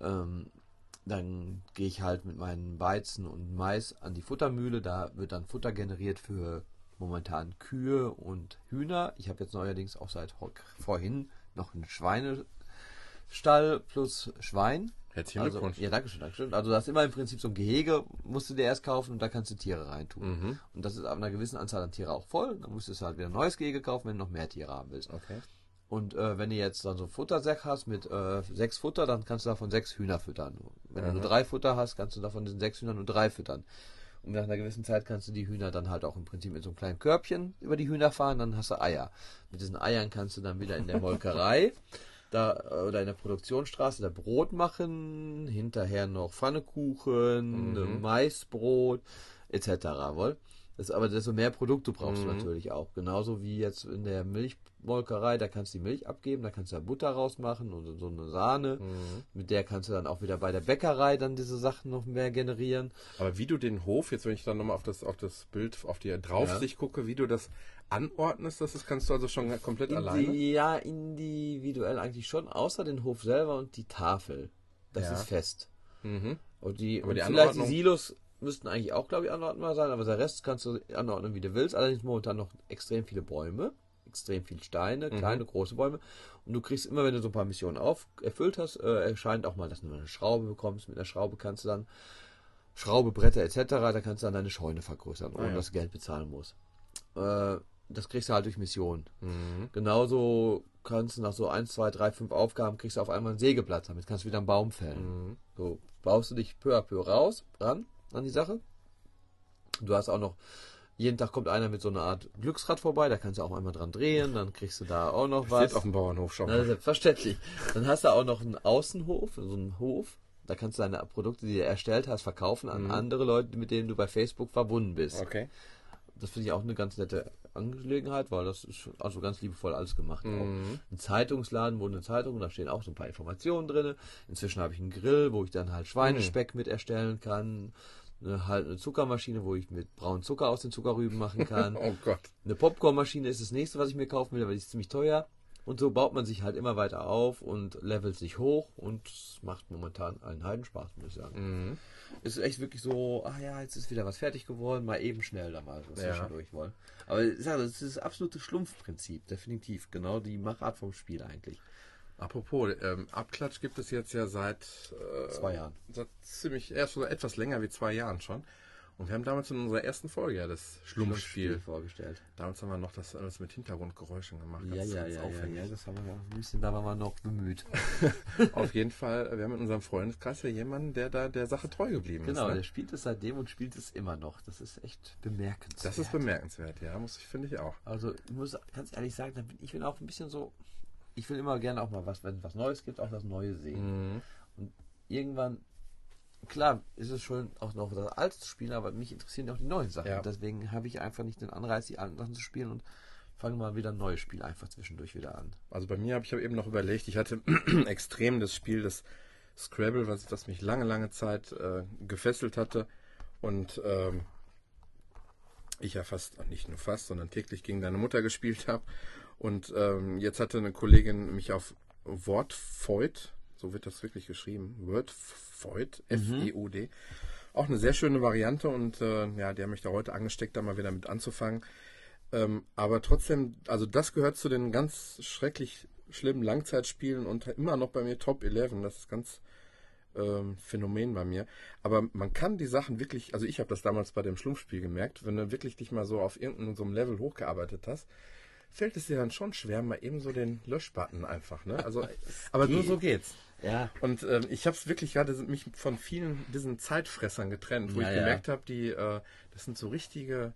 Ähm, dann gehe ich halt mit meinen Weizen und Mais an die Futtermühle. Da wird dann Futter generiert für momentan Kühe und Hühner. Ich habe jetzt neuerdings auch seit vorhin noch einen Schweinestall plus Schwein. Herzlichen Also, Glückwunsch. ja, danke schön, danke schön. Also das ist immer im Prinzip so ein Gehege, musst du dir erst kaufen und da kannst du Tiere reintun. Mhm. Und das ist ab einer gewissen Anzahl an Tiere auch voll. Dann musst du halt wieder ein neues Gehege kaufen, wenn du noch mehr Tiere haben willst. Okay. Und äh, wenn du jetzt dann so einen Futtersack hast mit äh, sechs Futter, dann kannst du davon sechs Hühner füttern. Wenn du nur drei Futter hast, kannst du davon diesen sechs Hühnern nur drei füttern. Und nach einer gewissen Zeit kannst du die Hühner dann halt auch im Prinzip mit so einem kleinen Körbchen über die Hühner fahren, dann hast du Eier. Mit diesen Eiern kannst du dann wieder in der Molkerei da, äh, oder in der Produktionsstraße da Brot machen, hinterher noch Pfannekuchen, Mhm. Maisbrot etc. Wohl? Das, aber desto mehr Produkte brauchst du Mhm. natürlich auch. Genauso wie jetzt in der Milchmolkerei, da kannst du die Milch abgeben, da kannst du ja Butter rausmachen und so eine Sahne. Mhm. Mit der kannst du dann auch wieder bei der Bäckerei dann diese Sachen noch mehr generieren. Aber wie du den Hof, jetzt wenn ich dann nochmal auf das, auf das Bild, auf die Draufsicht gucke, wie du das anordnest, das ist, kannst du also schon komplett alleine? Indi ja, individuell eigentlich schon, außer den Hof selber und die Tafel. Das Ja. ist fest. Mhm. Und die, Aber und die vielleicht die Silos müssten eigentlich auch, glaube ich, anordnbar sein, aber der Rest kannst du anordnen, wie du willst. Allerdings momentan noch extrem viele Bäume, extrem viele Steine, Mhm. kleine, große Bäume. Und du kriegst immer, wenn du so ein paar Missionen auf, erfüllt hast, äh, erscheint auch mal, dass du eine Schraube bekommst. Mit einer Schraube kannst du dann Schraube, Bretter etc., da kannst du dann deine Scheune vergrößern, ohne Ah, ja. dass du Geld bezahlen musst. Äh, das kriegst du halt durch Missionen. Mhm. Genauso kannst du nach so 1, 2, 3, 5 Aufgaben kriegst du auf einmal einen Sägeplatz. Damit kannst du wieder einen Baum fällen. Mhm. So baust du dich peu à peu raus, ran an die Sache. Du hast auch noch, jeden Tag kommt einer mit so einer Art Glücksrad vorbei, da kannst du auch einmal dran drehen, dann kriegst du da auch noch was. Steht auf dem Bauernhof schon. Na, selbstverständlich. Dann hast du auch noch einen Außenhof, so einen Hof. Da kannst du deine Produkte, die du erstellt hast, verkaufen an Mhm. andere Leute, mit denen du bei Facebook verbunden bist. Okay. Das finde ich auch eine ganz nette Angelegenheit, weil das ist also ganz liebevoll alles gemacht. Mhm. Ein Zeitungsladen, wo eine Zeitung, da stehen auch so ein paar Informationen drin. Inzwischen habe ich einen Grill, wo ich dann halt Schweinespeck mit erstellen kann. Eine, halt eine Zuckermaschine, wo ich mit braunen Zucker aus den Zuckerrüben machen kann. *laughs* Oh Gott. Eine Popcornmaschine ist das nächste, was ich mir kaufen will, aber die ist ziemlich teuer. Und so baut man sich halt immer weiter auf und levelt sich hoch und es macht momentan einen Heidenspaß, muss ich sagen. Mhm. Es ist echt wirklich so, ah ja, jetzt ist wieder was fertig geworden, mal eben schnell da mal was Ja. zwischendurch wollen. Aber ich sage, das ist das absolute Schlumpfprinzip, definitiv. Genau die Machart vom Spiel eigentlich. Apropos, ähm, Abklatsch gibt es jetzt ja seit äh, Zwei Jahren. Seit ziemlich, erst so etwas länger wie zwei Jahren schon. Und wir haben damals in unserer ersten Folge ja das Schlumpfspiel. vorgestellt. Damals haben wir noch das alles mit Hintergrundgeräuschen gemacht. Ja, ja, ja, ja, aufwendig. ja, das haben wir ja ein bisschen, da waren wir noch bemüht. *laughs* Auf jeden Fall, wir haben in unserem Freundeskreis ja jemanden, der da der Sache treu geblieben Genau, ist. der Ne? spielt es seitdem und spielt es immer noch. Das ist echt bemerkenswert. Das ist bemerkenswert, ja, muss ich, finde ich auch. Also ich muss ganz ehrlich sagen, da bin ich bin auch ein bisschen so, ich will immer gerne auch mal was, wenn es was Neues gibt, auch das Neue sehen. Mhm. Und irgendwann, klar, ist es schon auch noch das Alte zu spielen, aber mich interessieren auch die neuen Sachen. Ja. Deswegen habe ich einfach nicht den Anreiz, die alten Sachen zu spielen und fange mal wieder ein neues Spiel einfach zwischendurch wieder an. Also bei mir habe ich hab eben noch überlegt, ich hatte *clears throat* extrem das Spiel des Scrabble, was, was mich lange, lange Zeit äh, gefesselt hatte und ähm, ich ja fast, nicht nur fast, sondern täglich gegen deine Mutter gespielt habe. Und ähm, jetzt hatte eine Kollegin mich auf Wortfeud, so wird das wirklich geschrieben, Wordfeud, F-E-U-D, auch eine sehr schöne Variante und äh, ja, die haben mich da heute angesteckt, da mal wieder mit anzufangen. Ähm, aber trotzdem, also das gehört zu den ganz schrecklich schlimmen Langzeitspielen und immer noch bei mir Top 11. Das ist ganz ähm, Phänomen bei mir. Aber man kann die Sachen wirklich, also ich habe das damals bei dem Schlumpfspiel gemerkt, wenn du wirklich dich mal so auf irgendeinem so einem Level hochgearbeitet hast, fällt es dir dann schon schwer, mal eben so den Löschbutton einfach, ne? Also, *laughs* aber nur so geht's. Ja. Und ähm, ich habe es wirklich gerade mich von vielen diesen Zeitfressern getrennt, wo Ja, ich ja. gemerkt habe, die, äh, das sind so richtige,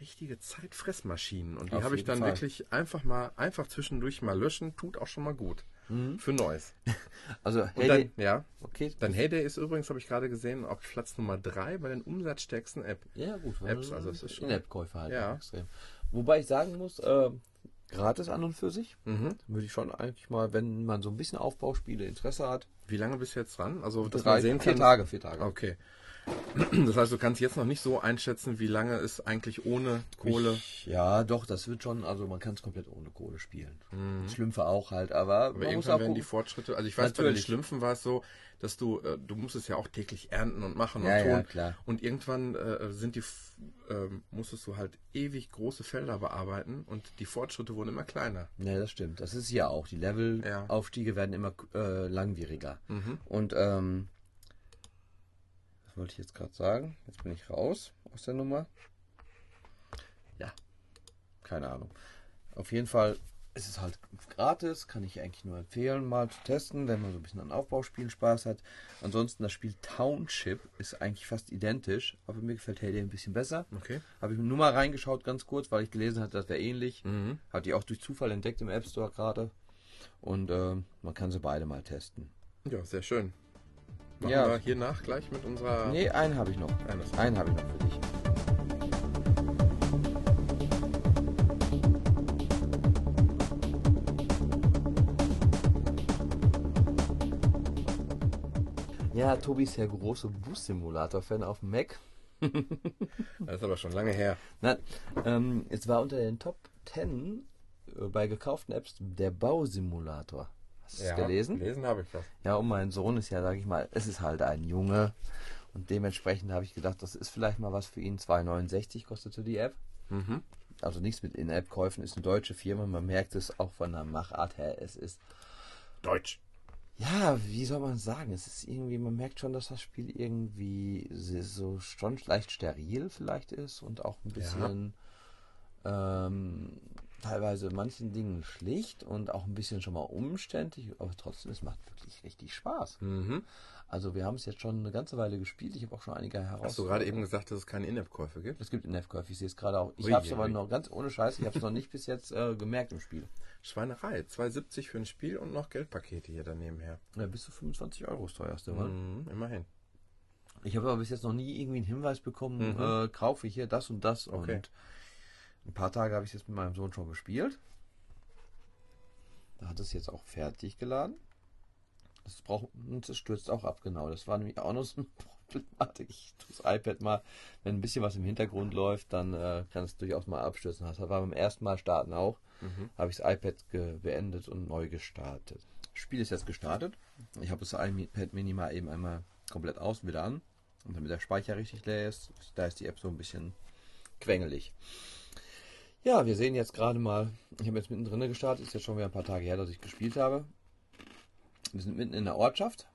richtige Zeitfressmaschinen. Und die habe ich dann Fall. wirklich einfach mal, einfach zwischendurch mal löschen, tut auch schon mal gut. Für Neues. *laughs* Also, hey, dann, ja, okay. dein Heyday ist übrigens, habe ich gerade gesehen, auf Platz Nummer 3 bei den umsatzstärksten App. Ja, gut. Apps, also es ist schon- In-App-Käufer halt Ja. extrem. Wobei ich sagen muss, äh, gratis an und für sich, Mhm. würde ich schon eigentlich mal, wenn man so ein bisschen Aufbauspiele Interesse hat, Wie lange bist du jetzt dran? Also, dass drei, man sehen vier kann. Tage, vier Tage. Okay. Das heißt, du kannst jetzt noch nicht so einschätzen, wie lange es eigentlich ohne Kohle. Ich, ja, doch, das wird schon, also man kann es komplett ohne Kohle spielen. Schlümpfe auch halt, aber, Aber irgendwann werden die. Fortschritte. Also ich weiß, bei den Natürlich. Schlümpfen war es so, dass du, äh, du musstest ja auch täglich ernten und machen Ja, und tun. ja, klar. Und irgendwann äh, sind die, ähm, musstest du halt ewig große Felder bearbeiten und die Fortschritte wurden immer kleiner. Ja, das stimmt. Das ist ja auch. Die Ja. Levelaufstiege werden immer äh, langwieriger. Und ähm, was wollte ich jetzt gerade sagen? Jetzt bin ich raus aus der Nummer. Ja, keine Ahnung. Auf jeden Fall ist es halt gratis, kann ich eigentlich nur empfehlen, mal zu testen, wenn man so ein bisschen an Aufbauspielen Spaß hat. Ansonsten das Spiel Township ist eigentlich fast identisch, aber mir gefällt Heyday ein bisschen besser. Okay. Habe ich nur mal reingeschaut, ganz kurz, weil ich gelesen hatte, das wäre ähnlich. Mhm. Hatte ich auch durch Zufall entdeckt im App Store gerade. Und ähm, man kann sie beide mal testen. Ja, sehr schön. Machen Ja. wir hier nach gleich mit unserer. Nee, einen habe ich noch. Eines. Einen habe ich noch für dich. Ja, Tobi ist ja große Bus-Simulator-Fan auf dem Mac. *laughs* Das ist aber schon lange her. Nein, ähm, es war unter den Top 10 äh, bei gekauften Apps der Bausimulator. Hast du es gelesen? Gelesen habe ich das. Ja, und mein Sohn ist ja, sag ich mal, es ist halt ein Junge. Und dementsprechend habe ich gedacht, das ist vielleicht mal was für ihn. 2,69 kostete die App. Mhm. Also nichts mit In-App-Käufen, ist eine deutsche Firma. Man merkt es auch von der Machart her. Es ist, Deutsch. ja, wie soll man sagen? Es ist irgendwie, man merkt schon, dass das Spiel irgendwie so schon leicht steril vielleicht ist und auch ein bisschen ähm, teilweise manchen Dingen schlicht und auch ein bisschen schon mal umständlich, aber trotzdem, es macht wirklich richtig Spaß. Mhm. Also wir haben es jetzt schon eine ganze Weile gespielt. Ich habe auch schon einige heraus. Hast du gerade eben gesagt, dass es keine In-App-Käufe gibt? Es gibt In-App-Käufe, ich sehe es gerade auch. Ich habe es aber noch ganz ohne Scheiß, ich habe es noch nicht bis jetzt äh, gemerkt im Spiel. Schweinerei. 2,70 für ein Spiel und noch Geldpakete hier daneben her. Ja, bis zu 25 Euro ist teuerste? Mhm, immerhin. Ich habe aber bis jetzt noch nie irgendwie einen Hinweis bekommen, Mhm. äh, kaufe ich hier das und das. Okay. Und ein paar Tage habe ich es jetzt mit meinem Sohn schon gespielt. Da hat es jetzt auch fertig geladen. Das braucht, und es stürzt auch ab, genau. Das war nämlich auch noch so eine *laughs* Problematik. Ich tue das iPad mal, wenn ein bisschen was im Hintergrund läuft, dann äh, kann es durchaus mal abstürzen. Das war beim ersten Mal starten auch. Mhm. Habe ich das iPad beendet und neu gestartet. Das Spiel ist jetzt gestartet. Ich habe das iPad Mini mal eben einmal komplett aus und wieder an. Und damit der Speicher richtig leer ist, da ist die App so ein bisschen quengelig. Ja, wir sehen jetzt gerade mal, ich habe jetzt mittendrin gestartet, ist jetzt schon wieder ein paar Tage her, dass ich gespielt habe. Wir sind mitten in der Ortschaft.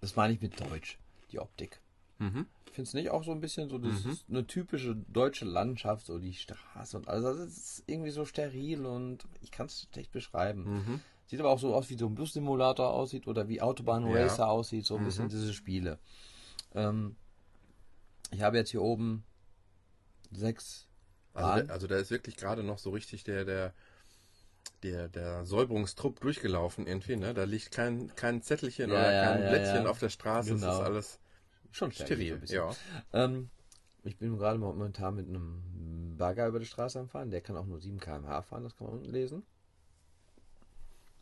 Das meine ich mit Deutsch, die Optik. Mhm. Findest du nicht auch so ein bisschen so, das ist eine typische deutsche Landschaft, so die Straße und alles. Also es ist irgendwie so steril und ich kann es schlecht beschreiben. Mhm. Sieht aber auch so aus, wie so ein Bus-Simulator aussieht oder wie Autobahn Ja. Racer aussieht, so ein bisschen diese Spiele. Ähm, ich habe jetzt hier oben sechs Also, also da ist wirklich gerade noch so richtig der, der, der, der Säuberungstrupp durchgelaufen irgendwie, ne? Da liegt kein, kein Zettelchen Ja, oder kein ja, Blättchen ja. auf der Straße. Genau. Das ist alles Schon steril. Ja. Ähm, ich bin gerade momentan mit einem Bagger über die Straße am Fahren. Der kann auch nur 7 km/h fahren, das kann man unten lesen.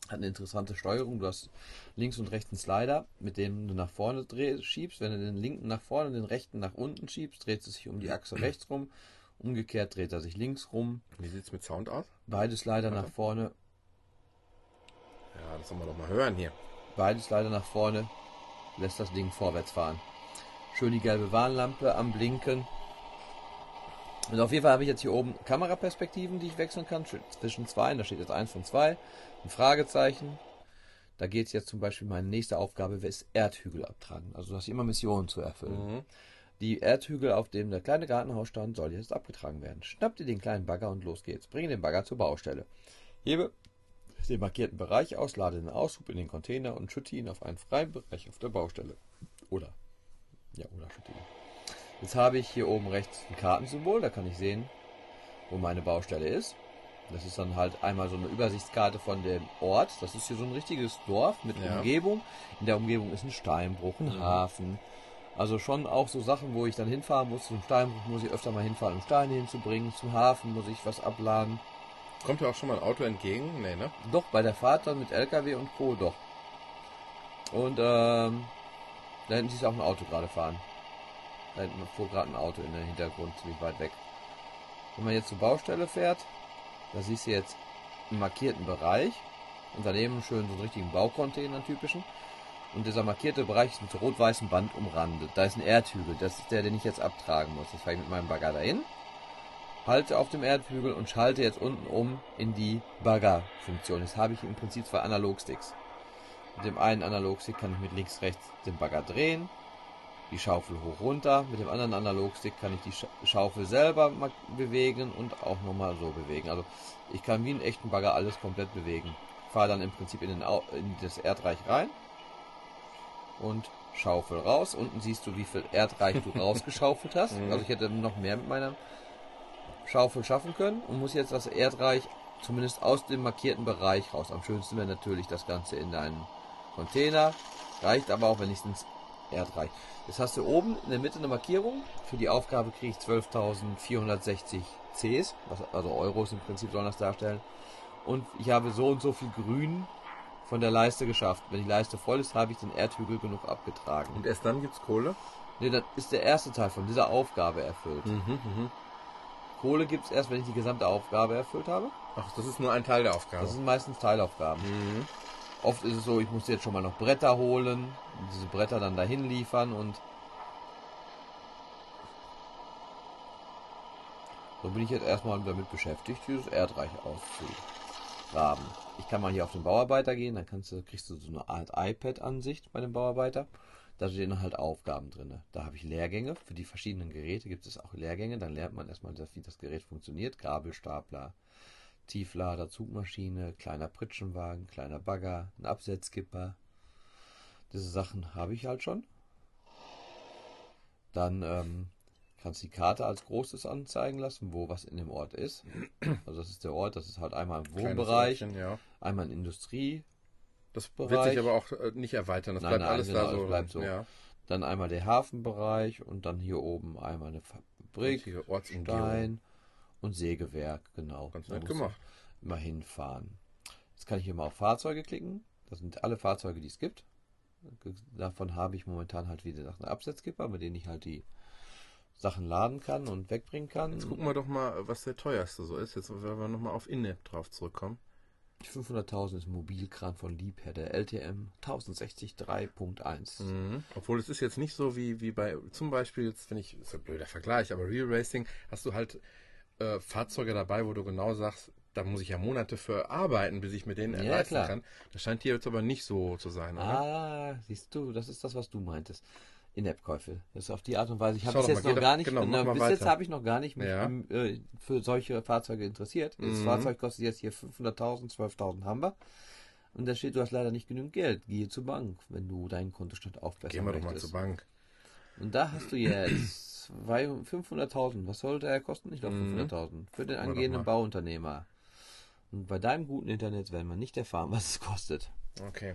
Hat eine interessante Steuerung. Du hast links und rechts einen Slider, mit dem du nach vorne dreh, schiebst. Wenn du den linken nach vorne, den rechten nach unten schiebst, dreht es sich um die Achse rechts rum. Umgekehrt dreht er sich links rum. Wie sieht's mit Sound aus? Beide Slider Warte. nach vorne. Ja, das sollen wir doch mal hören hier. Beide Slider nach vorne. Lässt das Ding vorwärts fahren. Schön die gelbe Warnlampe am Blinken. Und auf jeden Fall habe ich jetzt hier oben Kameraperspektiven, die ich wechseln kann. Zwischen zwei. Da steht jetzt eins von zwei. Ein Fragezeichen. Da geht es jetzt zum Beispiel, meine nächste Aufgabe ist Erdhügel abtragen. Also du hast immer Missionen zu erfüllen. Mhm. Die Erdhügel, auf dem der kleine Gartenhaus stand, soll jetzt abgetragen werden. Schnapp dir den kleinen Bagger und los geht's. Bringe den Bagger zur Baustelle. Hebe den markierten Bereich aus, lade den Aushub in den Container und schütte ihn auf einen freien Bereich auf der Baustelle. Oder. Ja, oder schütte ihn. Jetzt habe ich hier oben rechts ein Kartensymbol, da kann ich sehen, wo meine Baustelle ist. Das ist dann halt einmal so eine Übersichtskarte von dem Ort. Das ist hier so ein richtiges Dorf mit Ja. Umgebung. In der Umgebung ist ein Steinbruch, ein Mhm. Hafen. Also schon auch so Sachen, wo ich dann hinfahren muss. Zum Steinbruch muss ich öfter mal hinfahren, um Steine hinzubringen. Zum Hafen muss ich was abladen. Kommt dir auch schon mal ein Auto entgegen? Nee, ne? Doch, bei der Fahrt dann mit LKW und Co. doch. Und ähm, da hinten siehst du auch ein Auto gerade fahren. Da hinten fuhr gerade ein Auto in den Hintergrund, ziemlich weit weg. Wenn man jetzt zur Baustelle fährt, da siehst du jetzt einen markierten Bereich und daneben schön so einen richtigen Baucontainer, typischen. Und dieser markierte Bereich ist mit rot-weißem Band umrandet. Da ist ein Erdhügel, das ist der, den ich jetzt abtragen muss. Jetzt fahre ich mit meinem Bagger dahin, halte auf dem Erdhügel und schalte jetzt unten um in die Bagger-Funktion. Jetzt habe ich im Prinzip zwei Analogsticks. Mit dem einen Analogstick kann ich mit links, rechts den Bagger drehen, die Schaufel hoch runter. Mit dem anderen Analogstick kann ich die Scha Schaufel selber bewegen und auch nochmal so bewegen. Also ich kann wie einen echten Bagger alles komplett bewegen. Fahre dann im Prinzip in, in das Erdreich rein und Schaufel raus. Unten siehst du, wie viel Erdreich du *laughs* rausgeschaufelt hast. Also ich hätte noch mehr mit meiner Schaufel schaffen können und muss jetzt das Erdreich zumindest aus dem markierten Bereich raus. Am schönsten wäre natürlich das Ganze in deinen Container. Reicht aber auch, ins Erdreich. Jetzt hast du oben in der Mitte eine Markierung. Für die Aufgabe kriege ich 12.460 Cs, was, also Euros im Prinzip sollen das darstellen. Und ich habe so und so viel Grün von der Leiste geschafft. Wenn die Leiste voll ist, habe ich den Erdhügel genug abgetragen. Und erst dann gibt's Kohle? Nee, dann ist der erste Teil von dieser Aufgabe erfüllt. Mhm, mhm. Kohle gibt es erst, wenn ich die gesamte Aufgabe erfüllt habe. Ach, das ist nur ein Teil der Aufgabe. Das sind meistens Teilaufgaben. Mhm. Oft ist es so, ich muss jetzt schon mal noch Bretter holen, diese Bretter dann dahin liefern und so bin ich jetzt erstmal damit beschäftigt, dieses Erdreich auszugraben. Ich kann mal hier auf den Bauarbeiter gehen, dann kannst du, kriegst du so eine Art iPad-Ansicht bei dem Bauarbeiter. Da stehen halt Aufgaben drin. Da habe ich Lehrgänge. Für die verschiedenen Geräte gibt es auch Lehrgänge. Dann lernt man erstmal, wie das Gerät funktioniert. Gabelstapler, Tieflader, Zugmaschine, kleiner Pritschenwagen, kleiner Bagger, ein Absetzskipper. Diese Sachen habe ich halt schon. Dann ähm, kannst du die Karte als großes anzeigen lassen, wo was in dem Ort ist. *clears throat* Also das ist der Ort, das ist halt einmal im Wohnbereich, Örtchen, ja. einmal in Industrie, Das wird sich aber auch äh, nicht erweitern. Das Nein, bleibt nein, alles genau, da so. bleibt so. Ja. dann einmal der Hafenbereich und dann hier oben einmal eine Fabrik, Ortsumgebung. Stein und Sägewerk, genau. Ganz nett gemacht. Immer hinfahren. Jetzt kann ich hier mal auf Fahrzeuge klicken. Das sind alle Fahrzeuge, die es gibt. Davon habe ich momentan halt wie gesagt einen Absetzkipper, mit dem ich halt die Sachen laden kann und wegbringen kann. Jetzt gucken wir doch mal, was der teuerste so ist. Jetzt werden wir nochmal auf Innep drauf zurückkommen. 500.000 ist ein Mobilkran von Liebherr, der LTM 1060 3.1. Mhm. Obwohl es ist jetzt nicht so wie, wie bei, zum Beispiel, jetzt finde ich, ist ein blöder Vergleich, aber Real Racing hast du halt äh, Fahrzeuge dabei, wo du genau sagst, da muss ich ja Monate für arbeiten, bis ich mir den Ja, leisten klar. kann. Das scheint hier jetzt aber nicht so zu sein, oder? Ah, siehst du, das ist das, was du meintest. In-App-Käufe. Das ist auf die Art und Weise. Ich habe bis jetzt noch gar nicht, genau, na, bis jetzt weiter. habe ich noch gar nicht mich Ja. ähm, äh, für solche Fahrzeuge interessiert. Das Mhm. Fahrzeug kostet jetzt hier 500.000, 12.000 haben wir. Und da steht, du hast leider nicht genügend Geld. Gehe zur Bank, wenn du deinen Kontostand aufbessern Gehen wir doch mal zur Bank. Und da hast du jetzt zwei- 500.000. Was sollte er kosten? Ich glaube Mhm. 500.000. Für den angehenden. Bauunternehmer. Und bei deinem guten Internet werden wir nicht erfahren, was es kostet. Okay.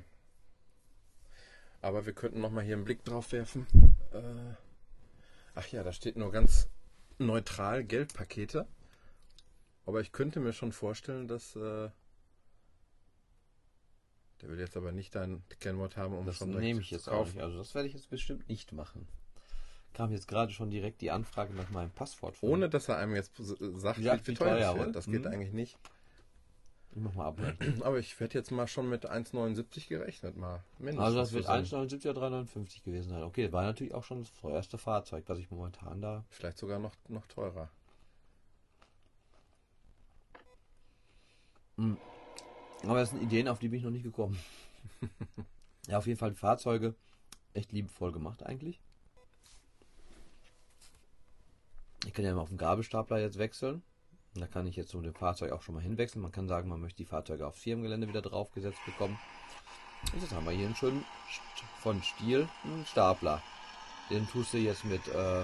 Aber wir könnten noch mal hier einen Blick drauf werfen. Äh, ach ja, da steht nur ganz neutral Geldpakete. Aber ich könnte mir schon vorstellen, dass äh, der will jetzt aber nicht dein Kennwort haben, um Das schon nehme ich zu jetzt auch kaufen. nicht. Also das werde ich jetzt bestimmt nicht machen. Kam jetzt gerade schon direkt die Anfrage nach meinem Passwort. von- Ohne dass er einem jetzt sagt, Ja, wie, teuer das wird. Das geht Mhm. eigentlich nicht. Ich mach mal abrechnen. *clears throat* Aber ich werde jetzt mal schon mit 1,79 gerechnet mal. Mindestens Also das wird für so ein- 1,79 oder 3,59 gewesen sein. Okay, war natürlich auch schon das teuerste Fahrzeug, was ich momentan da. Vielleicht sogar noch, noch teurer. Aber das sind Ideen, auf die bin ich noch nicht gekommen. *laughs* ja, auf jeden Fall Fahrzeuge echt liebevoll gemacht eigentlich. Ich kann ja mal auf den Gabelstapler jetzt wechseln. Und da kann ich jetzt so dem Fahrzeug auch schon mal hinwechseln. Man kann sagen, man möchte die Fahrzeuge aufs Firmengelände wieder draufgesetzt bekommen. Und jetzt haben wir hier einen schönen St- von Stiel einen Stapler. Den tust du jetzt mit äh,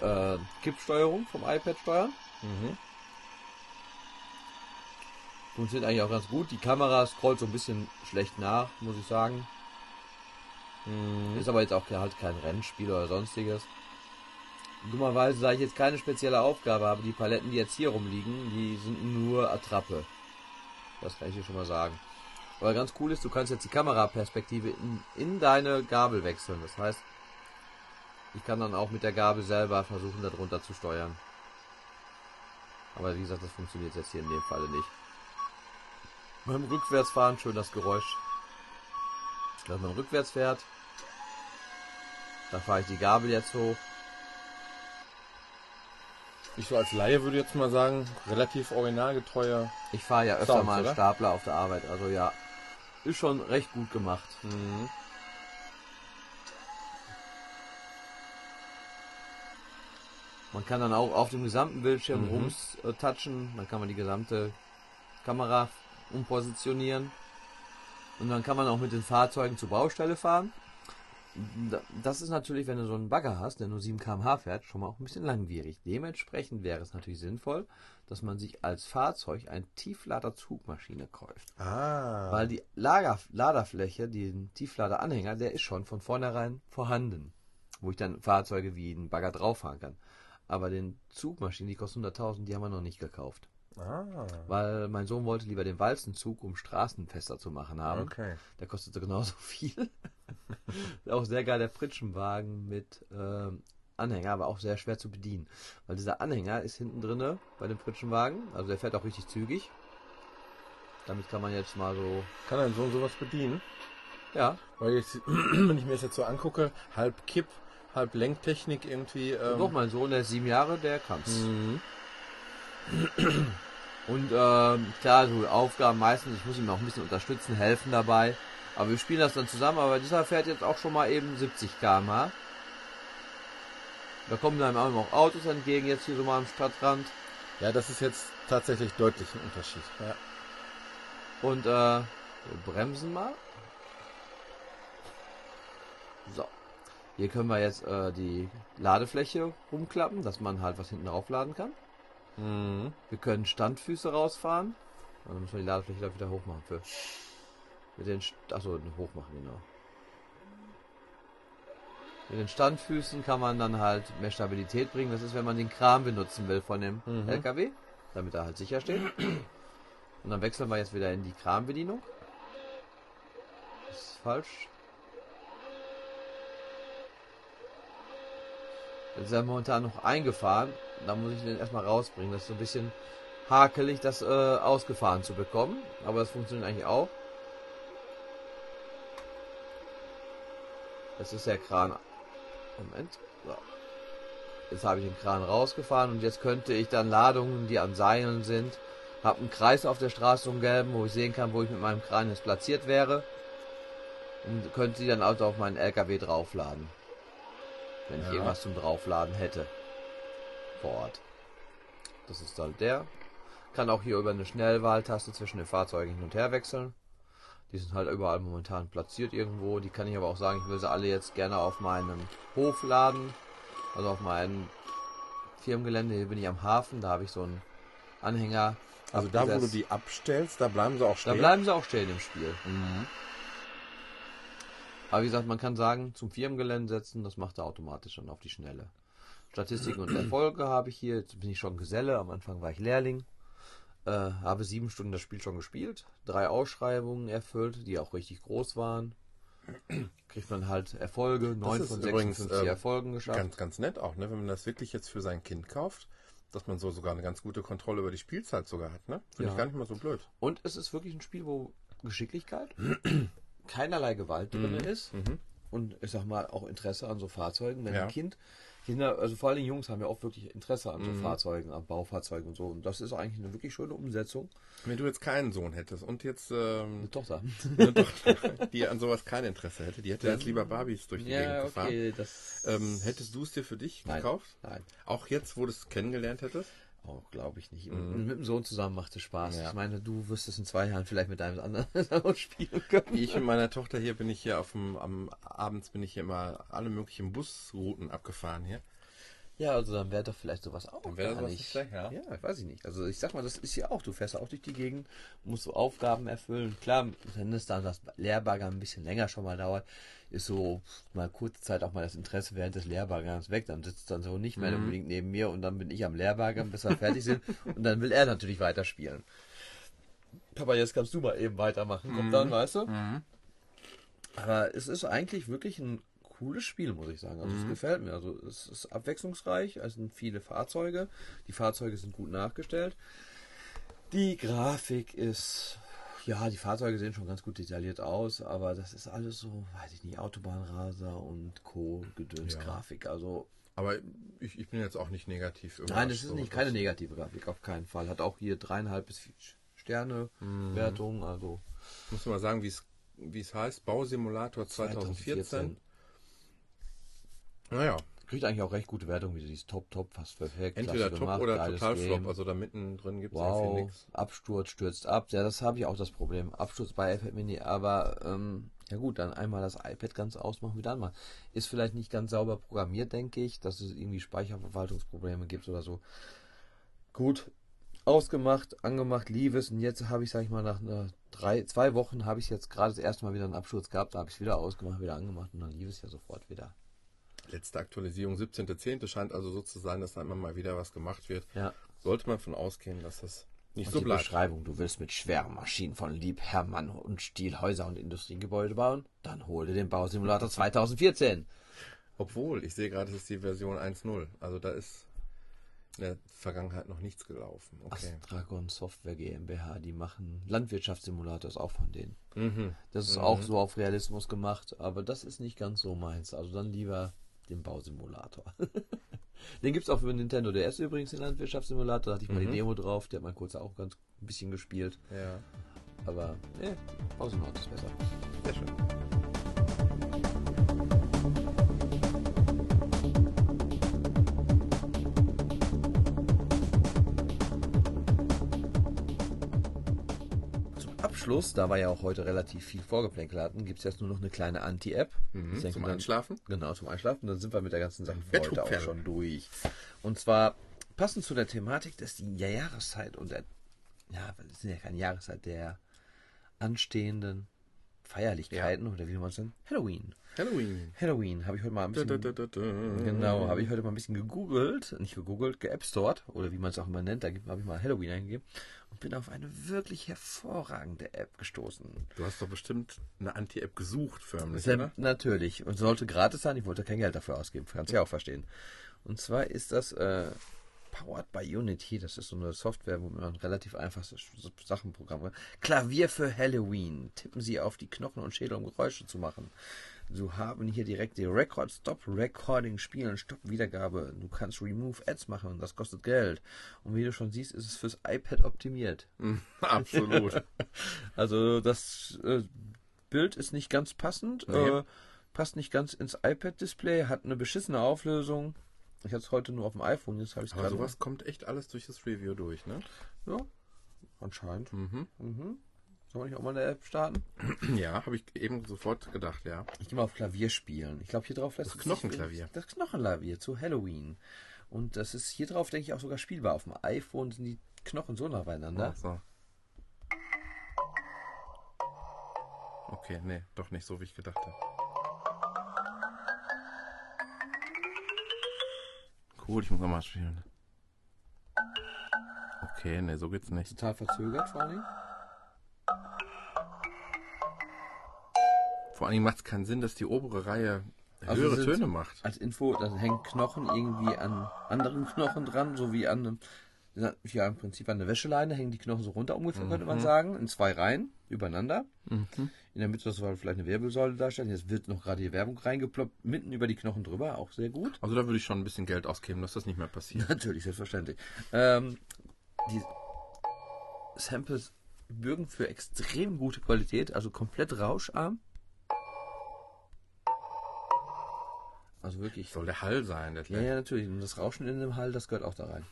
äh, Kippsteuerung vom iPad steuern. Mhm. Funktioniert eigentlich auch ganz gut. Die Kamera scrollt so ein bisschen schlecht nach, muss ich sagen. Mhm. Ist aber jetzt auch halt kein Rennspiel oder sonstiges. Dummerweise, da ich jetzt keine spezielle Aufgabe habe, die Paletten, die jetzt hier rumliegen, die sind nur Attrappe. Das kann ich dir schon mal sagen. Aber ganz cool ist, du kannst jetzt die Kameraperspektive in, in deine Gabel wechseln. Das heißt, ich kann dann auch mit der Gabel selber versuchen, darunter zu steuern. Aber wie gesagt, das funktioniert jetzt hier in dem Falle nicht. Beim Rückwärtsfahren schön das Geräusch. Wenn man rückwärts fährt, da fahre ich die Gabel jetzt hoch. Ich so als Laie würde jetzt mal sagen, relativ originalgetreuer. Ich fahre ja öfter Sounds, mal oder? Stapler auf der Arbeit, also ja, ist schon recht gut gemacht. Mhm. Man kann dann auch auf dem gesamten Bildschirm Mhm. rums touchen, dann kann man die gesamte Kamera umpositionieren und dann kann man auch mit den Fahrzeugen zur Baustelle fahren. Da- Das ist natürlich, wenn du so einen Bagger hast, der nur 7 km/h fährt, schon mal auch ein bisschen langwierig. Dementsprechend wäre es natürlich sinnvoll, dass man sich als Fahrzeug eine Tieflader-Zugmaschine kauft. Ah. Weil die Lager, Laderfläche, den Tiefladeranhänger, der ist schon von vornherein vorhanden. Wo ich dann Fahrzeuge wie einen Bagger drauffahren kann. Aber den Zugmaschinen, die kosten 100.000, die haben wir noch nicht gekauft. Ah. Weil mein Sohn wollte lieber den Walzenzug, um Straßen fester zu machen haben. Okay. Der kostete genauso *laughs* viel. auch sehr geil, der Pritschenwagen mit ähm, Anhänger, aber auch sehr schwer zu bedienen. Weil dieser Anhänger ist hinten drinne bei dem Pritschenwagen. Also der fährt auch richtig zügig. Damit kann man jetzt mal so. Kann dein Sohn sowas bedienen? Ja, Weil jetzt, *clears throat* wenn ich mir das jetzt so angucke, halb Kipp, halb Lenktechnik irgendwie. Ähm, Doch, mein Sohn, der ist sieben Jahre, der kann's. Mhm. Und ähm, klar, so Aufgaben meistens, ich muss ihm auch ein bisschen unterstützen, helfen dabei. Aber wir spielen das dann zusammen, aber dieser fährt jetzt auch schon mal eben 70 km/h. Da kommen dann auch Autos entgegen, jetzt hier so mal am Stadtrand. Ja, das ist jetzt tatsächlich deutlich ein Unterschied. Ja. Und äh, wir bremsen mal. So. Hier können wir jetzt äh, die Ladefläche rumklappen, dass man halt was hinten draufladen kann. Mhm. Wir können Standfüße rausfahren. Dann müssen wir die Ladefläche da wieder hochmachen für. Mit den St Achso, hochmachen, genau. Mit den Standfüßen kann man dann halt mehr Stabilität bringen. Das ist, wenn man den Kran benutzen will von dem Mhm. LKW, damit er halt sicher steht. Und dann wechseln wir jetzt wieder in die Kranbedienung. Das ist falsch. Jetzt ist er momentan noch eingefahren. Da muss ich den erstmal rausbringen. Das ist so ein bisschen hakelig, das äh, ausgefahren zu bekommen. Aber das funktioniert eigentlich auch. Das ist der Kran. Moment. So. Jetzt habe ich den Kran rausgefahren und jetzt könnte ich dann Ladungen, die an Seilen sind, habe einen Kreis auf der Straße umgelben, wo ich sehen kann, wo ich mit meinem Kran jetzt platziert wäre. Und könnte die dann also auf meinen LKW draufladen. Wenn ich Ja. irgendwas zum Draufladen hätte. Vor Ort. Das ist halt der. Kann auch hier über eine Schnellwahltaste zwischen den Fahrzeugen hin und her wechseln. Die sind halt überall momentan platziert irgendwo. Die kann ich aber auch sagen, ich will sie alle jetzt gerne auf meinem Hof laden. Also auf meinem Firmengelände. Hier bin ich am Hafen. Da habe ich so einen Anhänger Also da, wo du die abstellst, da bleiben sie auch Da stehen. bleiben sie auch stehen im Spiel. Mhm. Aber wie gesagt, man kann sagen, zum Firmengelände setzen, das macht er automatisch dann auf die Schnelle. Statistiken und Erfolge habe ich hier. Jetzt bin ich schon Geselle, am Anfang war ich Lehrling. Äh, habe sieben Stunden das Spiel schon gespielt, drei Ausschreibungen erfüllt, die auch richtig groß waren. Kriegt man halt Erfolge, neun von übrigens, 56 ähm, Erfolgen geschafft. Ganz, ganz nett auch, ne? wenn man das wirklich jetzt für sein Kind kauft, dass man so sogar eine ganz gute Kontrolle über die Spielzeit sogar hat. Ne? Finde Ja. ich gar nicht mal so blöd. Und es ist wirklich ein Spiel, wo Geschicklichkeit, *clears throat* keinerlei Gewalt drin ist und ich sag mal auch Interesse an so Fahrzeugen. Wenn Ja. ein Kind, Kinder, also vor allem Jungs haben ja auch wirklich Interesse an so Fahrzeugen, an Baufahrzeugen und so. Und das ist eigentlich eine wirklich schöne Umsetzung. Wenn du jetzt keinen Sohn hättest und jetzt ähm, Eine Tochter. eine Tochter, *laughs* die an sowas kein Interesse hätte, die hätte jetzt lieber Barbies durch die Gegend gefahren. das. Ähm, hättest du es dir für dich Nein. gekauft? Nein, Auch jetzt, wo du es kennengelernt hättest? Auch glaube ich nicht. Mit dem Sohn zusammen macht es Spaß. Ja. Ich meine, du wirst es in zwei Jahren vielleicht mit deinem anderen *laughs* spielen können. Ich mit meiner Tochter hier bin ich hier auf dem, am abends bin ich hier immer alle möglichen Busrouten abgefahren hier. Ja, also dann wäre doch vielleicht sowas auch Dann wäre gar nicht. schlecht, ja. ja, weiß ich nicht. Also ich sag mal, das ist ja auch, du fährst auch durch die Gegend, musst so Aufgaben erfüllen. Klar, wenn es dann das Lehrbager ein bisschen länger schon mal dauert, ist so mal kurze Zeit auch mal das Interesse während des Lehrbagerns weg. Dann sitzt dann so nicht mehr Mhm. unbedingt neben mir und dann bin ich am Lehrbager, bis wir fertig sind. *laughs* Und dann will er natürlich weiterspielen. Papa, jetzt kannst du mal eben weitermachen. Kommt Mhm. dann, weißt du? Aber es ist eigentlich wirklich ein cooles Spiel, muss ich sagen. Also es gefällt mir. Also es ist abwechslungsreich, es sind viele Fahrzeuge. Die Fahrzeuge sind gut nachgestellt. Die Grafik ist, ja, die Fahrzeuge sehen schon ganz gut detailliert aus, aber das ist alles so, weiß ich nicht, Autobahnraser und Co. Gedöns-Grafik. Also Aber ich, ich bin jetzt auch nicht negativ nein, es ist nicht keine negative Grafik, auf keinen Fall. Hat auch hier dreieinhalb bis vier Sterne Wertung, also Muss mal sagen, wie es wie es heißt, Bausimulator 2014. Naja, Kriegt eigentlich auch recht gute Wertung, wie du siehst. Top, top, fast perfekt. entweder Top gemacht, oder total Flop. Game. Also da mittendrin gibt es Wow, nichts. Absturz stürzt ab. Ja, das habe ich auch das Problem. Absturz bei iPad Mini, aber ähm, ja gut, dann einmal das iPad ganz ausmachen, wieder anmachen. Ist vielleicht nicht ganz sauber programmiert, denke ich, dass es irgendwie Speicherverwaltungsprobleme gibt oder so. Gut, ausgemacht, angemacht, lief es und jetzt habe ich, sag ich mal, nach einer drei, zwei Wochen habe ich jetzt gerade das erste Mal wieder einen Absturz gehabt, da habe ich es wieder ausgemacht, wieder angemacht und dann lief es ja sofort wieder. Letzte Aktualisierung 17.10. scheint also so zu sein, dass da immer mal wieder was gemacht wird. Ja. Sollte man von ausgehen, dass das nicht Und so die bleibt. Beschreibung, du willst mit schweren Maschinen von Lieb, Hermann und Stiel Häuser und Industriegebäude bauen? Dann hol dir den Bausimulator 2014. Obwohl, ich sehe gerade, es ist die Version 1.0. Also da ist in der Vergangenheit noch nichts gelaufen. Okay. Astragon Software GmbH, die machen Landwirtschaftssimulator, ist auch von denen. Mhm. Das ist auch so auf Realismus gemacht, aber das ist nicht ganz so meins. Also dann lieber den Bausimulator. *laughs* den gibt's auch für Nintendo DS übrigens, den Landwirtschaftssimulator. Da hatte ich mal die Demo drauf, der hat mein kurzer auch ganz ein bisschen gespielt. Ja, Aber, ne, Bausimulator ist besser. sehr schön. Zum Abschluss, da wir ja auch heute relativ viel Vorgeplänkel hatten, gibt es jetzt nur noch eine kleine Anti-App. Mhm, denke, zum dann- Einschlafen? Genau, zum Einschlafen. Dann sind wir mit der ganzen Sache für heute auch schon durch. Und zwar passend zu der Thematik, dass die Jahreszeit und der, ja, das ist ja keine Jahreszeit, der anstehenden Feierlichkeiten oder wie man es nennt, Halloween. Halloween. Halloween habe ich heute mal ein bisschen da, da, da. Genau, habe ich heute mal ein bisschen gegoogelt, nicht gegoogelt, geappstored oder wie man es auch immer nennt, da habe ich mal Halloween eingegeben und bin auf eine wirklich hervorragende App gestoßen. Du hast doch bestimmt eine Anti-App gesucht, förmlich, Sehr, oder? natürlich. Und sollte gratis sein. Ich wollte kein Geld dafür ausgeben. Kannst du ja auch verstehen. Und zwar ist das äh, Powered by Unity. Das ist so eine Software, wo man relativ einfach Sachen programmiert. Klavier für Halloween. Tippen Sie auf die Knochen und Schädel, um Geräusche zu machen. So haben hier direkt die Record Stop Recording spielen, Stopp Wiedergabe. Du kannst Remove Ads machen und das kostet Geld. Und wie du schon siehst, ist es fürs iPad optimiert. Absolut. *laughs* Also das äh, Bild ist nicht ganz passend, Nee. äh, passt nicht ganz ins iPad-Display, hat eine beschissene Auflösung. Ich hatte es heute nur auf dem iPhone, jetzt habe ich es Aber gerade. sowas kommt echt alles durch das Review durch, ne? Ja, anscheinend. Mhm. Mhm. Soll ich auch mal eine App starten? *clears throat* Ja, habe ich eben sofort gedacht, ja. Ich gehe mal auf Klavier spielen. Ich glaube, hier drauf lässt Das Knochenklavier. Das Knochenklavier zu Halloween. Und das ist hier drauf, denke ich, auch sogar spielbar. Auf dem iPhone sind die Knochen so nah beieinander. Ach so. Okay, nee, doch nicht so, wie ich gedacht habe. Cool, ich muss nochmal spielen. Okay, nee, so geht's nicht. Total verzögert vor allem. Vor Dingen macht es keinen Sinn, dass die obere Reihe Also höhere Töne macht. Als Info, da hängen Knochen irgendwie an anderen Knochen dran, so wie an einem, ja, im Prinzip an der Wäscheleine hängen die Knochen so runter ungefähr, könnte man sagen, in zwei Reihen übereinander. In der Mitte soll vielleicht eine Wirbelsäule darstellen. Jetzt wird noch gerade die Werbung reingeploppt, mitten über die Knochen drüber, auch sehr gut. Also da würde ich schon ein bisschen Geld ausgeben, dass das nicht mehr passiert. *laughs* Natürlich, selbstverständlich. Ähm, die Samples bürgen für extrem gute Qualität, also komplett rauscharm. Also wirklich. Soll der Hall sein, der Ja, ja, natürlich. Und das Rauschen in dem Hall, das gehört auch da rein.